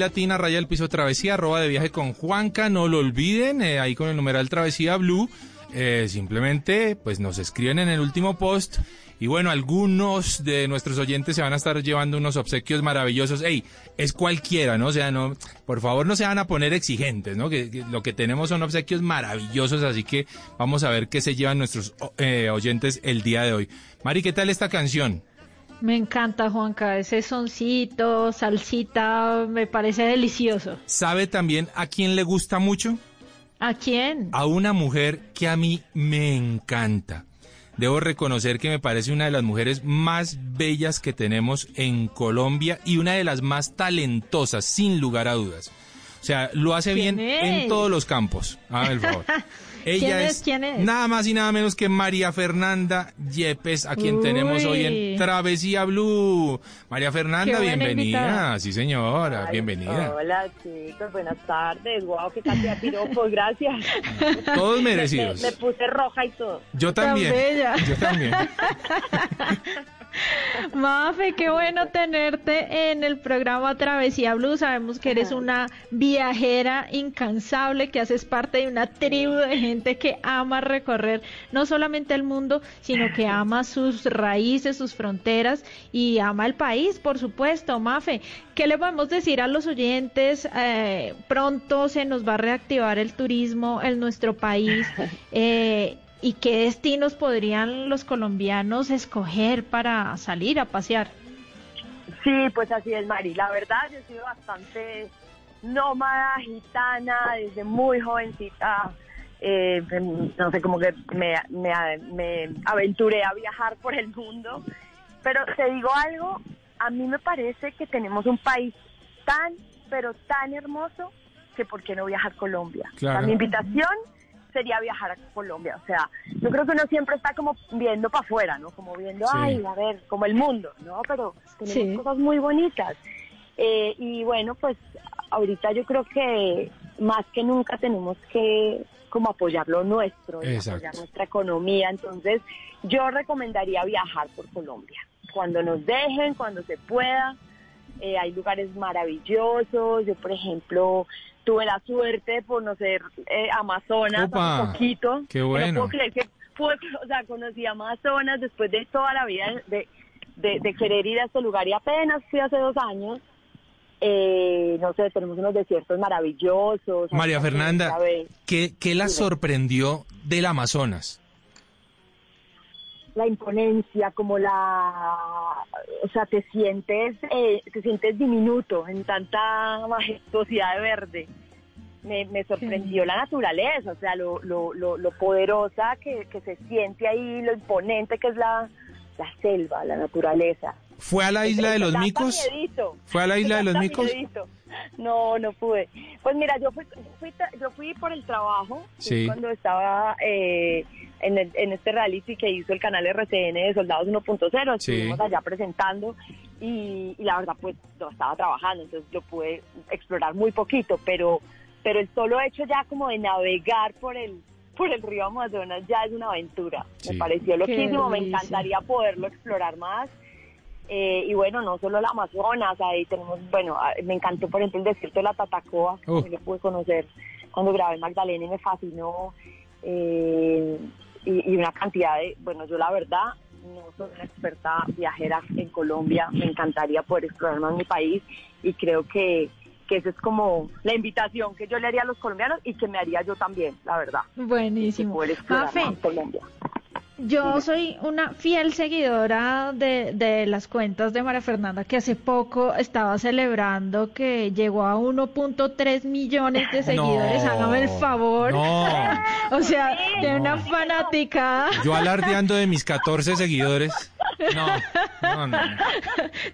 Speaker 14: Latina, raya el piso travesía, arroba de viaje con Juanca, no lo olviden, eh, ahí con el numeral travesía blue, eh, simplemente pues nos escriben en el último post y bueno, algunos de nuestros oyentes se van a estar llevando unos obsequios maravillosos. Ey, es cualquiera, ¿no? O sea, no, por favor no se van a poner exigentes, ¿no? Que, lo que tenemos son obsequios maravillosos, así que vamos a ver qué se llevan nuestros eh, oyentes el día de hoy. Mari, ¿qué tal esta canción?
Speaker 15: Me encanta, Juanca, ese soncito, salsita, me parece delicioso.
Speaker 14: ¿Sabe también a quién le gusta mucho?
Speaker 15: ¿A quién?
Speaker 14: a una mujer que a mí me encanta. Debo reconocer que me parece una de las mujeres más bellas que tenemos en Colombia y una de las más talentosas, sin lugar a dudas. O sea, lo hace
Speaker 15: ¿Quién
Speaker 14: bien
Speaker 15: es?
Speaker 14: en todos los campos. Hágame el favor. Ella
Speaker 15: ¿Quién es?
Speaker 14: es,
Speaker 15: ¿Quién es?
Speaker 14: nada más y nada menos que María Fernanda Yepes, a quien tenemos hoy en. Travesía Blue. María Fernanda,
Speaker 21: Qué
Speaker 14: bienvenida.
Speaker 21: invitada.
Speaker 14: Sí, señora,
Speaker 21: Ay,
Speaker 14: bienvenida.
Speaker 21: Hola chicos, buenas tardes. Wow, qué cantidad de piropos, gracias.
Speaker 14: Todos merecidos.
Speaker 21: Me, me puse roja y todo.
Speaker 14: Yo también.
Speaker 15: bella.
Speaker 14: Yo también.
Speaker 15: Mafe, qué bueno tenerte en el programa Travesía Blue. Sabemos que eres una viajera incansable, que haces parte de una tribu de gente que ama recorrer no solamente el mundo, sino que ama sus raíces, sus fronteras y ama el país, por supuesto. Mafe, ¿qué le podemos decir a los oyentes? Eh, pronto se nos va a reactivar el turismo en nuestro país. Eh, ¿Y qué destinos podrían los colombianos escoger para salir a pasear?
Speaker 21: Sí, pues así es, Mari. La verdad, yo he sido bastante nómada, gitana, desde muy jovencita. Eh, no sé, como que me, me, me aventuré a viajar por el mundo. Pero te digo algo, a mí me parece que tenemos un país tan, pero tan hermoso que ¿por qué no viajar a Colombia?
Speaker 22: Claro.
Speaker 21: O sea, mi invitación sería viajar a Colombia. O sea, yo creo que uno siempre está como viendo para afuera, ¿no? Como viendo,
Speaker 22: Sí.
Speaker 21: ay, a ver, como el mundo, ¿no? Pero tenemos
Speaker 22: Sí.
Speaker 21: cosas muy bonitas. Eh, y bueno, pues ahorita yo creo que más que nunca tenemos que como apoyar lo nuestro, y apoyar nuestra economía. Entonces, yo recomendaría viajar por Colombia. Cuando nos dejen, cuando se pueda. Eh, hay lugares maravillosos. Yo, por ejemplo, tuve la suerte de conocer eh, Amazonas
Speaker 14: Opa,
Speaker 21: hace poquito.
Speaker 14: qué
Speaker 21: no
Speaker 14: bueno.
Speaker 21: puedo creer que pude- o sea, conocí Amazonas después de toda la vida de, de, de querer ir a este lugar y apenas fui hace dos años. Eh, no sé, tenemos unos desiertos maravillosos.
Speaker 14: María Fernanda. ¿qué, qué la sorprendió del Amazonas?
Speaker 21: La imponencia, como la, o sea, te sientes, eh, te sientes diminuto en tanta majestuosidad de verde. Me, me sorprendió la naturaleza, o sea, lo, lo, lo, lo poderosa que, que se siente ahí, lo imponente que es la, la selva, la naturaleza.
Speaker 14: ¿Fue a la isla de los micos?
Speaker 21: miedito.
Speaker 14: ¿Fue a la isla de los micos?
Speaker 21: miedito. No, no pude. Pues mira, yo fui, fui tra- yo fui por el trabajo
Speaker 14: Sí.
Speaker 21: cuando estaba eh, en, el- en este reality que hizo el canal RCN de Soldados 1.0.
Speaker 23: Sí.
Speaker 21: Estuvimos allá presentando y, y la verdad pues yo estaba trabajando, entonces yo pude explorar muy poquito, pero pero el solo hecho ya como de navegar por el por el río Amazonas ya es una aventura.
Speaker 23: Sí.
Speaker 21: Me pareció loquísimo, me encantaría poderlo explorar más. Eh, y bueno, no solo el Amazonas, ahí tenemos, bueno, ah, me encantó por ejemplo el desierto de la Tatacoa, que lo pude conocer cuando grabé Magdalena y me fascinó. eh, y, y una cantidad de, bueno, yo la verdad no soy una experta viajera en Colombia, me encantaría poder explorar más mi país y creo que, que esa es como la invitación que yo le haría a los colombianos y que me haría yo también, la verdad.
Speaker 15: Buenísimo.
Speaker 21: Poder explorar
Speaker 15: Mafe,
Speaker 21: más Colombia.
Speaker 15: Yo soy una fiel seguidora de, de las cuentas de María Fernanda que hace poco estaba celebrando que llegó a 1.3 millones de seguidores.
Speaker 14: No,
Speaker 15: Hágame el favor.
Speaker 14: no.
Speaker 15: o sea, de una fanática.
Speaker 14: Yo alardeando de mis 14 seguidores. No, no, no. no.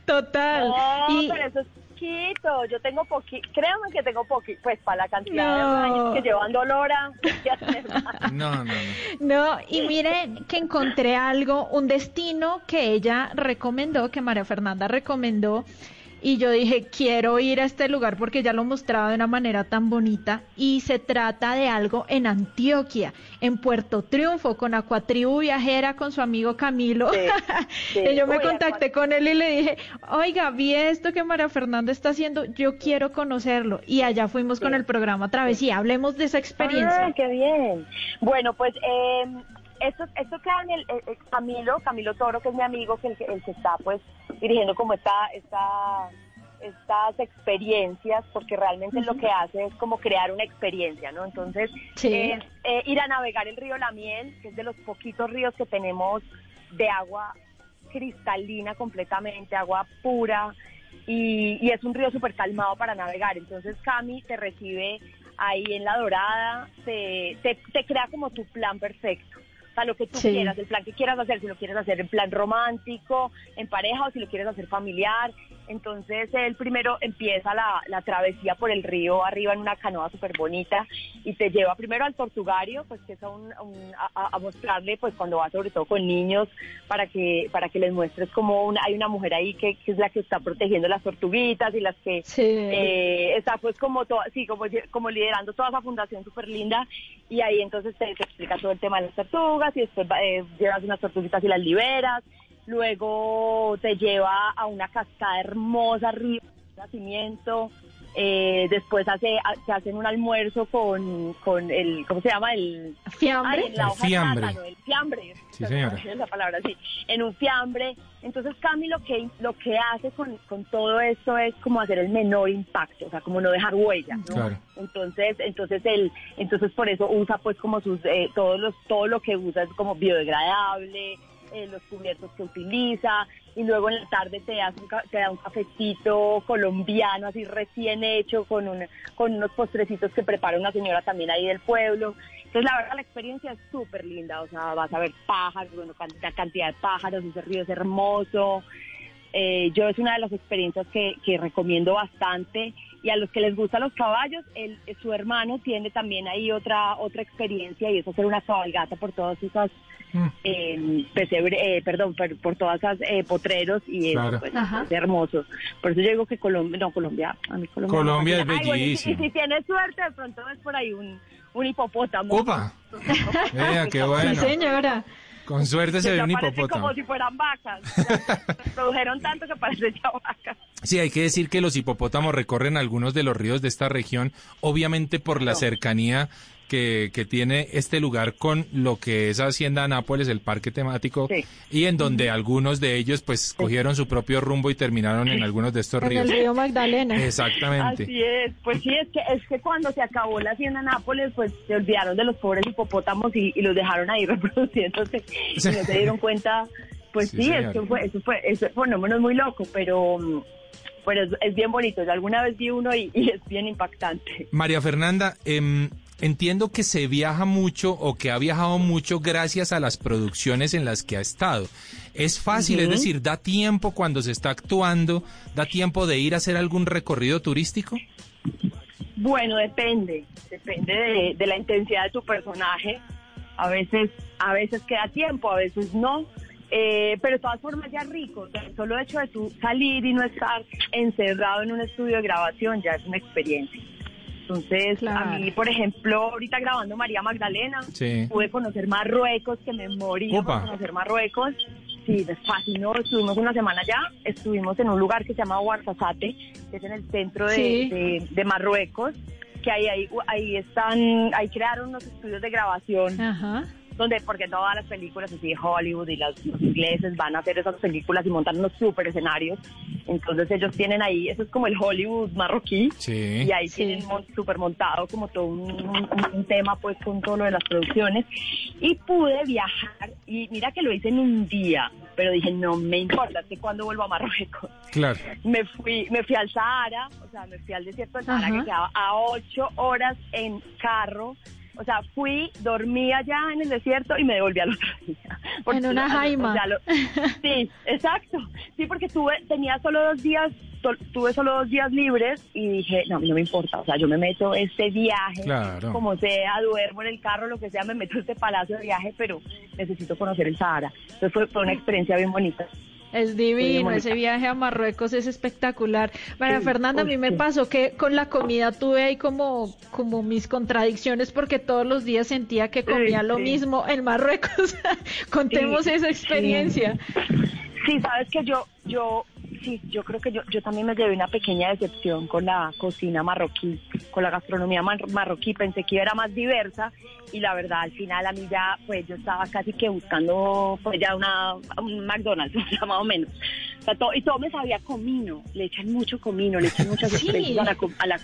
Speaker 15: Total.
Speaker 21: No,
Speaker 15: y
Speaker 21: pero eso es poquito. Yo tengo poquito, créanme que tengo poquito, pues para la cantidad
Speaker 15: No.
Speaker 21: de años que llevan Dolora.
Speaker 14: No, no, no.
Speaker 15: No, y miren que encontré algo, un destino que ella recomendó, que María Fernanda recomendó, y yo dije, quiero ir a este lugar porque ya lo mostraba de una manera tan bonita, y se trata de algo en Antioquia, en Puerto Triunfo, con Acuatribu Viajera, con su amigo Camilo.
Speaker 21: sí.
Speaker 15: y yo me
Speaker 21: Uy,
Speaker 15: contacté con él y le dije, oiga, vi esto que María Fernanda está haciendo, yo quiero conocerlo. Y allá fuimos con el programa Travesía, hablemos de esa experiencia.
Speaker 21: Ah, qué bien. Bueno, pues eh, esto, esto queda en el, eh, eh, Camilo, Camilo Toro, que es mi amigo, que el, que el que está pues dirigiendo como esta, esta, estas experiencias, porque realmente lo que hace es como crear una experiencia, ¿no? Entonces,
Speaker 15: Sí.
Speaker 21: eh, ir a navegar el río La Miel, que es de los poquitos ríos que tenemos de agua cristalina completamente, agua pura, y, y es un río súper calmado para navegar. Entonces Cami te recibe ahí en La Dorada, te, te, te crea como tu plan perfecto. Sea, lo que tú
Speaker 15: Sí.
Speaker 21: quieras, el plan que quieras hacer, si lo quieres hacer en plan romántico, en pareja o si lo quieres hacer familiar. Entonces él primero empieza la, la travesía por el río arriba en una canoa súper bonita y te lleva primero al tortugario, pues que es a, un- a un- a- a mostrarle, pues cuando va sobre todo con niños, para que para que les muestres como una, hay una mujer ahí que, que es la que está protegiendo las tortuguitas y las que eh, está pues como to- sí, como, como liderando toda esa fundación súper linda y ahí entonces te, te explica todo el tema de las tortugas y después eh, llevas unas tortuguitas y las liberas, luego te lleva a una cascada hermosa arriba, un nacimiento, eh, después hace, ha- se hacen un almuerzo con, con el, ¿cómo se llama? El
Speaker 15: fiambre.
Speaker 21: Ay, en la
Speaker 14: El
Speaker 21: hoja de
Speaker 14: fiambre.
Speaker 21: plátano, el fiambre.
Speaker 14: Sí, señora.
Speaker 21: Es la palabra sí, en un fiambre. Entonces Cami lo que lo que hace con, con todo esto es como hacer el menor impacto, o sea, como no dejar huella, ¿no?
Speaker 14: Claro.
Speaker 21: Entonces, entonces él, entonces por eso usa pues como sus eh, todos los todo lo que usa es como biodegradable, eh, los cubiertos que utiliza y luego en la tarde te, da un cafecito colombiano así recién hecho con un, con unos postrecitos que prepara una señora también ahí del pueblo. Entonces la verdad la experiencia es súper linda, o sea, vas a ver pájaros, bueno, la cantidad de pájaros, ese río es hermoso. Eh, yo es una de las experiencias que recomiendo bastante y a los que les gustan los caballos, el, su hermano tiene también ahí otra otra experiencia y es hacer una cabalgata por todas esas eh, pesebre- eh, perdón, por, por todas esas eh, potreros y eso,
Speaker 14: Claro.
Speaker 21: pues,
Speaker 15: Ajá.
Speaker 21: es hermoso. Por eso yo digo que Colombia, no Colombia, a mí Colombia.
Speaker 14: es.
Speaker 21: Ay, bueno, y si-
Speaker 14: bellísimo.
Speaker 21: y si tienes suerte, de pronto ves por ahí un, un hipopótamo.
Speaker 14: Opa. Vea, qué bueno.
Speaker 15: Sí, señora.
Speaker 14: Con suerte se ve un hipopótamo.
Speaker 21: como si fueran vacas. Produjeron tanto que parecen ya vacas.
Speaker 14: Sí, hay que decir que los hipopótamos recorren algunos de los ríos de esta región, obviamente por la cercanía que, que tiene este lugar con lo que es Hacienda Nápoles, el parque temático, y en donde algunos de ellos pues cogieron su propio rumbo y terminaron en algunos de estos
Speaker 15: En
Speaker 14: ríos.
Speaker 15: el río Magdalena.
Speaker 14: Exactamente.
Speaker 21: Así es, pues sí, es que, es que cuando se acabó la hacienda Nápoles, pues se olvidaron de los pobres hipopótamos y, y los dejaron ahí reproduciéndose y no se dieron cuenta, pues
Speaker 14: Sí,
Speaker 21: sí, es
Speaker 14: señora.
Speaker 21: que fue, eso fue, eso fue un fenómeno muy loco, pero, pero es, es bien bonito, yo alguna vez vi uno y, y es bien impactante.
Speaker 14: María Fernanda, em, entiendo que se viaja mucho o que ha viajado mucho gracias a las producciones en las que ha estado. Es fácil, es decir, da tiempo cuando se está actuando, da tiempo de ir a hacer algún recorrido turístico.
Speaker 21: Bueno, depende, depende de, de la intensidad de tu personaje. A veces, a veces queda tiempo, a veces no. Eh, pero de todas formas ya rico. O sea, el solo hecho de tú salir y no estar encerrado en un estudio de grabación ya es una experiencia. Entonces, a mí, por ejemplo, ahorita grabando María Magdalena,
Speaker 14: Sí.
Speaker 21: pude conocer Marruecos, que me moría
Speaker 14: Opa.
Speaker 21: por conocer Marruecos. Sí, me fascinó. Estuvimos una semana allá, estuvimos en un lugar que se llama Ouarzazate, que es en el centro de,
Speaker 15: Sí.
Speaker 21: de- de Marruecos, que ahí, ahí, ahí están, ahí crearon unos estudios de grabación. Donde, porque todas las películas así de Hollywood y los, los ingleses van a hacer esas películas y montan unos super escenarios. Entonces ellos tienen ahí, eso es como el Hollywood marroquí.
Speaker 14: Sí.
Speaker 21: Y ahí tienen mon- super montado como todo un, un- un tema pues con todo lo de las producciones. Y pude viajar, y mira que lo hice en un día, pero dije, no me importa, es que cuando vuelvo a Marruecos
Speaker 14: Claro.
Speaker 21: me fui me fui al Sahara, o sea, me fui al desierto del Sahara
Speaker 15: Ajá.
Speaker 21: que quedaba a ocho horas en carro. O sea, fui, dormí allá en el desierto y me devolví al otro día.
Speaker 15: En una
Speaker 21: o
Speaker 15: jaima.
Speaker 21: sea, lo- sí, exacto. Sí, porque tuve, tenía solo dos días, to- tuve solo dos días libres y dije, no, a mí no me importa. O sea, yo me meto este viaje,
Speaker 14: Claro.
Speaker 21: como sea, duermo en el carro, lo que sea, me meto este palacio de viaje, pero necesito conocer el Sahara. Entonces fue, fue una experiencia bien bonita.
Speaker 15: Es divino, ese viaje a Marruecos es espectacular. María
Speaker 21: Sí,
Speaker 15: Fernanda, a mí me pasó que con la comida tuve ahí como, como mis contradicciones porque todos los días sentía que comía lo
Speaker 21: sí.
Speaker 15: mismo en Marruecos. Contemos esa experiencia.
Speaker 21: Sí, sabes que yo, yo, sí, yo creo que yo, yo también me llevé una pequeña decepción con la cocina marroquí, con la gastronomía mar- marroquí. Pensé que era más diversa y la verdad al final a mí ya, pues yo estaba casi que buscando, pues ya una, un McDonald's, más o menos. O sea, todo- y todo me sabía comino, le echan mucho comino, le echan muchas
Speaker 15: Sí.
Speaker 21: especies a la, a la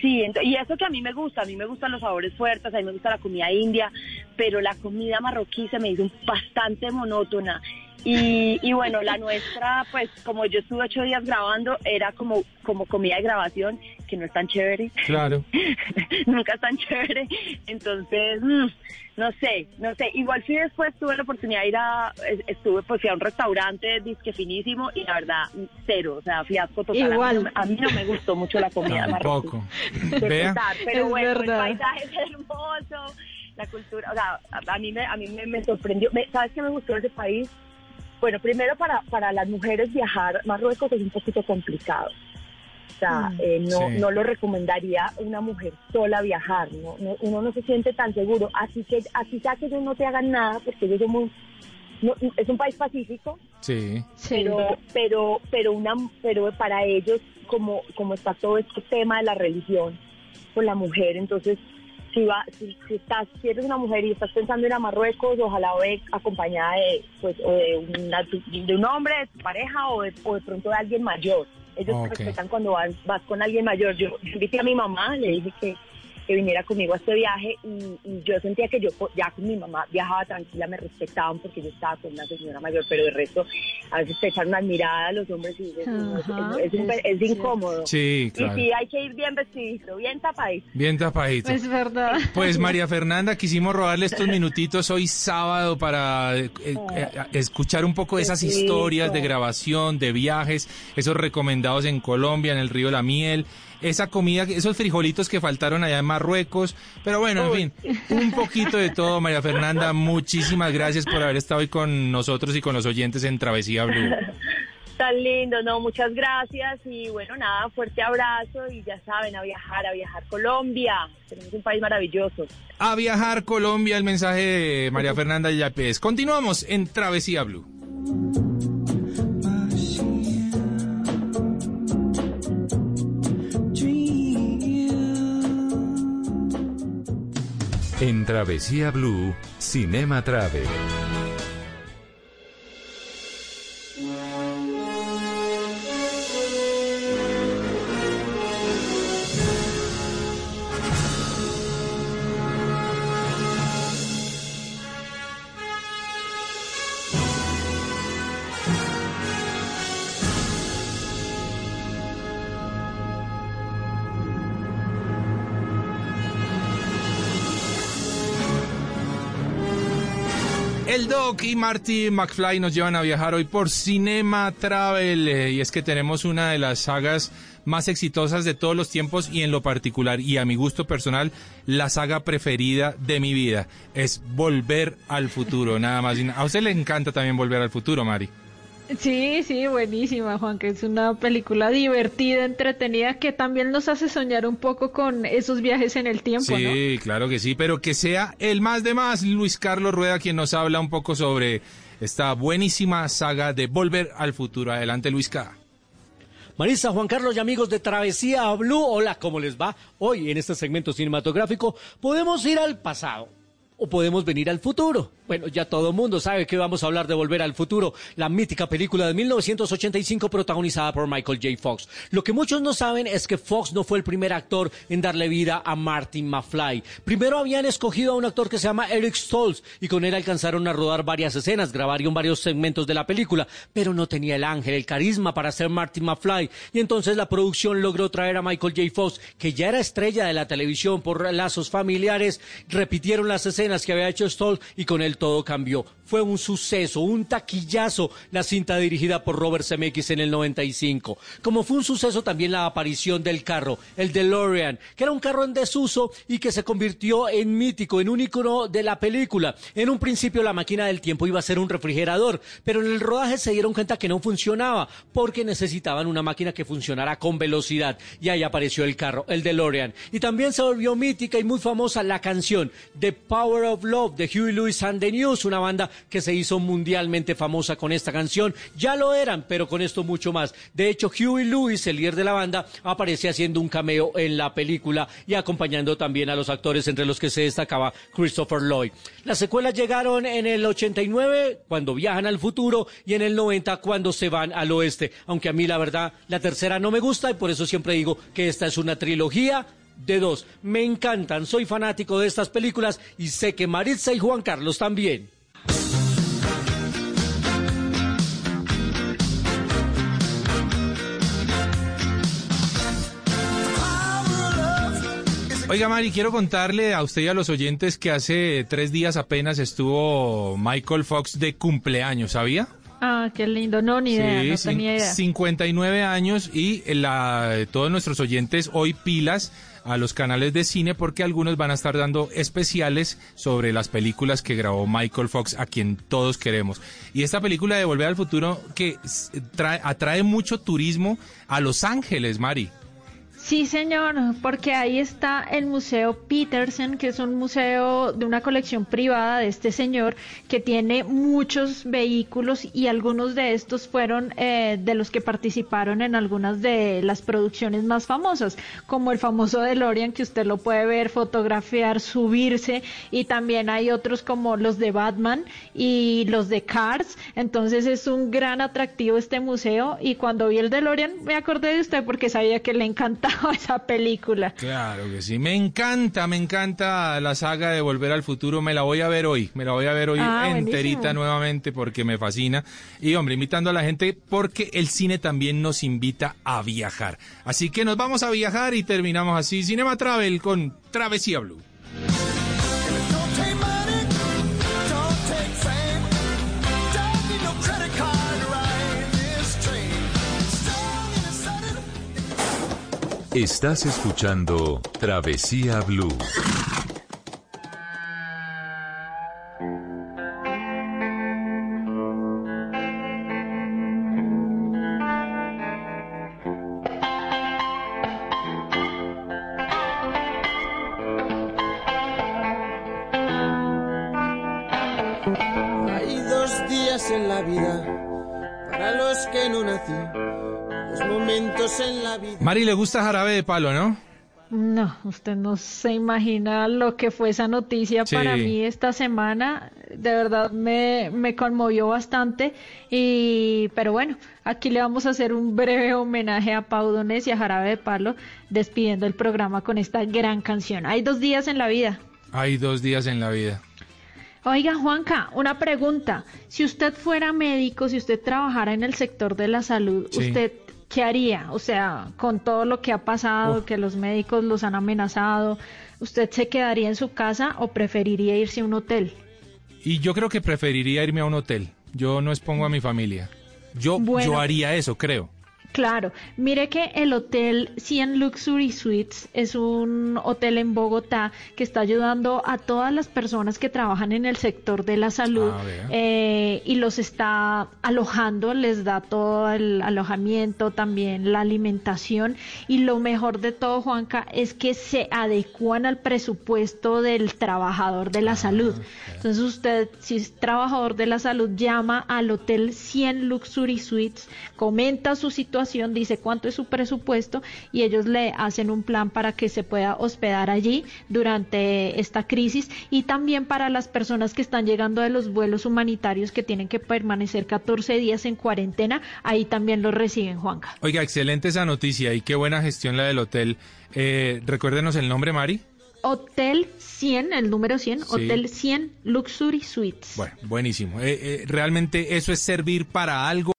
Speaker 21: Sí, y eso que a mí me gusta, a mí me gustan los sabores fuertes, a mí me gusta la comida india, pero la comida marroquí se me hizo bastante monótona. Y, y bueno, la nuestra, pues como yo estuve ocho días grabando, era como, como comida de grabación, que no es tan chévere.
Speaker 14: Claro.
Speaker 21: Nunca es tan chévere. Entonces, mm, no sé, no sé. Igual sí después tuve la oportunidad de ir a, es- estuve pues fui a un restaurante disque finísimo y la verdad, cero, o sea, fiasco total. A mí
Speaker 15: Igual.
Speaker 21: no me- A mí no me gustó mucho la comida.
Speaker 14: Tampoco.
Speaker 21: De
Speaker 14: Vea.
Speaker 21: pero
Speaker 15: Es
Speaker 21: bueno,
Speaker 15: verdad.
Speaker 21: el paisaje es hermoso, la cultura, o sea, a, mí me, a mí me, me sorprendió. Me- ¿Sabes qué me gustó de ese país? Bueno, primero para, para las mujeres viajar, Marruecos es un poquito complicado. O sea,
Speaker 15: Mm.
Speaker 21: eh, no,
Speaker 14: Sí.
Speaker 21: no lo recomendaría una mujer sola viajar, ¿no? No- uno no se siente tan seguro. Así que, así sea que ellos no te hagan nada, porque ellos somos, no- es un país pacífico,
Speaker 14: Sí.
Speaker 21: pero pero pero una pero para ellos como como está todo este tema de la religión con la mujer entonces si va si, si estás si eres una mujer y estás pensando en ir a Marruecos ojalá ve acompañada de pues o de, una- de un hombre de tu pareja o de, o de pronto de alguien mayor ellos
Speaker 14: Ok.
Speaker 21: respetan cuando vas, vas con alguien mayor yo invité a mi mamá le dije que que viniera conmigo a este viaje y, y yo sentía que yo ya con mi mamá viajaba tranquila, me respetaban porque yo estaba con una señora mayor, pero de resto a veces te echan una mirada a los hombres y dices, "No, es,
Speaker 15: Ajá,
Speaker 21: es- es-
Speaker 15: es
Speaker 21: es incómodo.
Speaker 14: Sí, claro.
Speaker 21: Y sí, hay que ir bien vestidito, bien tapadito.
Speaker 14: Bien tapadito.
Speaker 15: Es verdad.
Speaker 14: Pues María Fernanda, quisimos robarle estos minutitos hoy sábado para eh, eh, eh, escuchar un poco de esas historias de grabación, de viajes, esos recomendados en Colombia, en el río La Miel, esa comida, esos frijolitos que faltaron allá en Marruecos. Pero bueno, en fin, un poquito de todo, María Fernanda. Muchísimas gracias por haber estado hoy con nosotros y con los oyentes en Travesía Blue.
Speaker 21: Tan lindo, no, muchas gracias y bueno, nada, fuerte abrazo y ya saben, a viajar, a viajar Colombia. Tenemos un país maravilloso.
Speaker 14: A viajar Colombia, el mensaje de María Fernanda Yapes. Continuamos en Travesía Blue.
Speaker 3: En Travesía Blue, Cinema Travel.
Speaker 14: Y Marty McFly nos llevan a viajar hoy por Cinema Travel eh, y es que tenemos una de las sagas más exitosas de todos los tiempos y en lo particular y a mi gusto personal la saga preferida de mi vida es Volver al Futuro, nada más. A usted le encanta también Volver al Futuro, Mari.
Speaker 15: Sí, sí, buenísima, Juan, que es una película divertida, entretenida, que también nos hace soñar un poco con esos viajes en el tiempo,
Speaker 14: sí, claro que sí, pero que sea el más de más, Luis Carlos Rueda, quien nos habla un poco sobre esta buenísima saga de Volver al Futuro. Adelante, Luis K.
Speaker 23: Marisa, Juan Carlos y amigos de Travesía Blue, hola, ¿cómo les va? Hoy en este segmento cinematográfico podemos ir al pasado o podemos venir al futuro. Bueno, ya todo el mundo sabe que vamos a hablar de Volver al Futuro, la mítica película de 1985 protagonizada por Michael J. Fox. Lo que muchos no saben es que Fox no fue el primer actor en darle vida a Martin McFly. Primero habían escogido a un actor que se llama Eric Stoltz y con él alcanzaron a rodar varias escenas, grabaron varios segmentos de la película, pero no tenía el ángel, el carisma para ser Martin McFly y entonces la producción logró traer a Michael J. Fox, que ya era estrella de la televisión por lazos familiares, repitieron las escenas que había hecho Stoltz y con él todo cambió. Fue un suceso, un taquillazo la cinta dirigida por Robert Zemeckis en el 95. Como fue un suceso también la aparición del carro, el DeLorean, que era un carro en desuso y que se convirtió en mítico, en un icono de la película. En un principio la máquina del tiempo iba a ser un refrigerador, pero en el rodaje se dieron cuenta que no funcionaba porque necesitaban una máquina que funcionara con velocidad y ahí apareció el carro, el DeLorean. Y también se volvió mítica y muy famosa la canción The Power of Love de Huey Lewis and the News, una banda que se hizo mundialmente famosa con esta canción. Ya lo eran, pero con esto mucho más. De hecho, Huey Lewis, el líder de la banda, aparece haciendo un cameo en la película y acompañando también a los actores entre los que se destacaba Christopher Lloyd. Las secuelas llegaron en el 89 cuando viajan al futuro y en el 90 cuando se van al oeste. Aunque a mí la verdad la tercera no me gusta y por eso siempre digo que esta es una trilogía de dos. Me encantan, soy fanático de estas películas y sé que Maritza y Juan Carlos también.
Speaker 14: Oiga, Mari, quiero contarle a usted y a los oyentes que hace tres días apenas estuvo Michael Fox de cumpleaños, ¿sabía?
Speaker 15: Ah, qué lindo. No, ni idea, no tenía idea.
Speaker 14: 59 años y la, todos nuestros oyentes hoy pilas a los canales de cine porque algunos van a estar dando especiales sobre las películas que grabó Michael Fox, a quien todos queremos. Y esta película de Volver al Futuro que atrae mucho turismo a Los Ángeles, Mari.
Speaker 15: Sí, señor, porque ahí está el Museo Peterson, que es un museo de una colección privada de este señor que tiene muchos vehículos y algunos de estos fueron eh, de los que participaron en algunas de las producciones más famosas, como el famoso DeLorean que usted lo puede ver, fotografiar, subirse y también hay otros como los de Batman y los de Cars. Entonces es un gran atractivo este museo y cuando vi el DeLorean me acordé de usted porque sabía que le encantaba esa película.
Speaker 14: Claro que sí, me encanta, me encanta la saga de Volver al Futuro, me la voy a ver hoy, me la voy a ver hoy ah, enterita nuevamente porque me fascina. Y hombre, invitando a la gente porque el cine también nos invita a viajar. Así que nos vamos a viajar y terminamos así Cinema Travel con Travesía Blue.
Speaker 3: Estás escuchando Travesía Blue.
Speaker 24: Hay dos días en la vida para los que no nací momentos en la vida.
Speaker 14: Mari, ¿le gusta jarabe de palo, no?
Speaker 15: No, usted no se imagina lo que fue esa noticia para mí esta semana. De verdad me, me conmovió bastante. Y, pero bueno, aquí le vamos a hacer un breve homenaje a Pau Donés y a Jarabe de Palo, despidiendo el programa con esta gran canción. Hay dos días en la vida.
Speaker 14: Hay dos días en la vida.
Speaker 15: Oiga, Juanca, una pregunta. Si usted fuera médico, si usted trabajara en el sector de la salud, ¿usted ¿qué haría? O sea, con todo lo que ha pasado, que los médicos los han amenazado, ¿usted se quedaría en su casa o preferiría irse a un hotel?
Speaker 14: Y yo creo que preferiría irme a un hotel. Yo no expongo a mi familia. Yo,
Speaker 15: Bueno.
Speaker 14: yo haría eso, creo.
Speaker 15: Claro, mire que el hotel 100 Luxury Suites es un hotel en Bogotá que está ayudando a todas las personas que trabajan en el sector de la salud
Speaker 14: Ah,
Speaker 15: eh, y los está alojando, les da todo el alojamiento, también la alimentación. Y lo mejor de todo, Juanca, es que se adecúan al presupuesto del trabajador de la salud. Entonces usted, si es trabajador de la salud, llama al hotel 100 Luxury Suites, comenta su situación, dice cuánto es su presupuesto y ellos le hacen un plan para que se pueda hospedar allí durante esta crisis y también para las personas que están llegando de los vuelos humanitarios que tienen que permanecer 14 días en cuarentena, ahí también los reciben, Juanca.
Speaker 14: Oiga, excelente esa noticia y qué buena gestión la del hotel. Eh, recuérdenos el nombre, Mari.
Speaker 15: Hotel 100, el número 100,
Speaker 14: Sí.
Speaker 15: Hotel 100 Luxury Suites.
Speaker 14: Bueno, buenísimo. Eh, eh, realmente eso es servir para algo.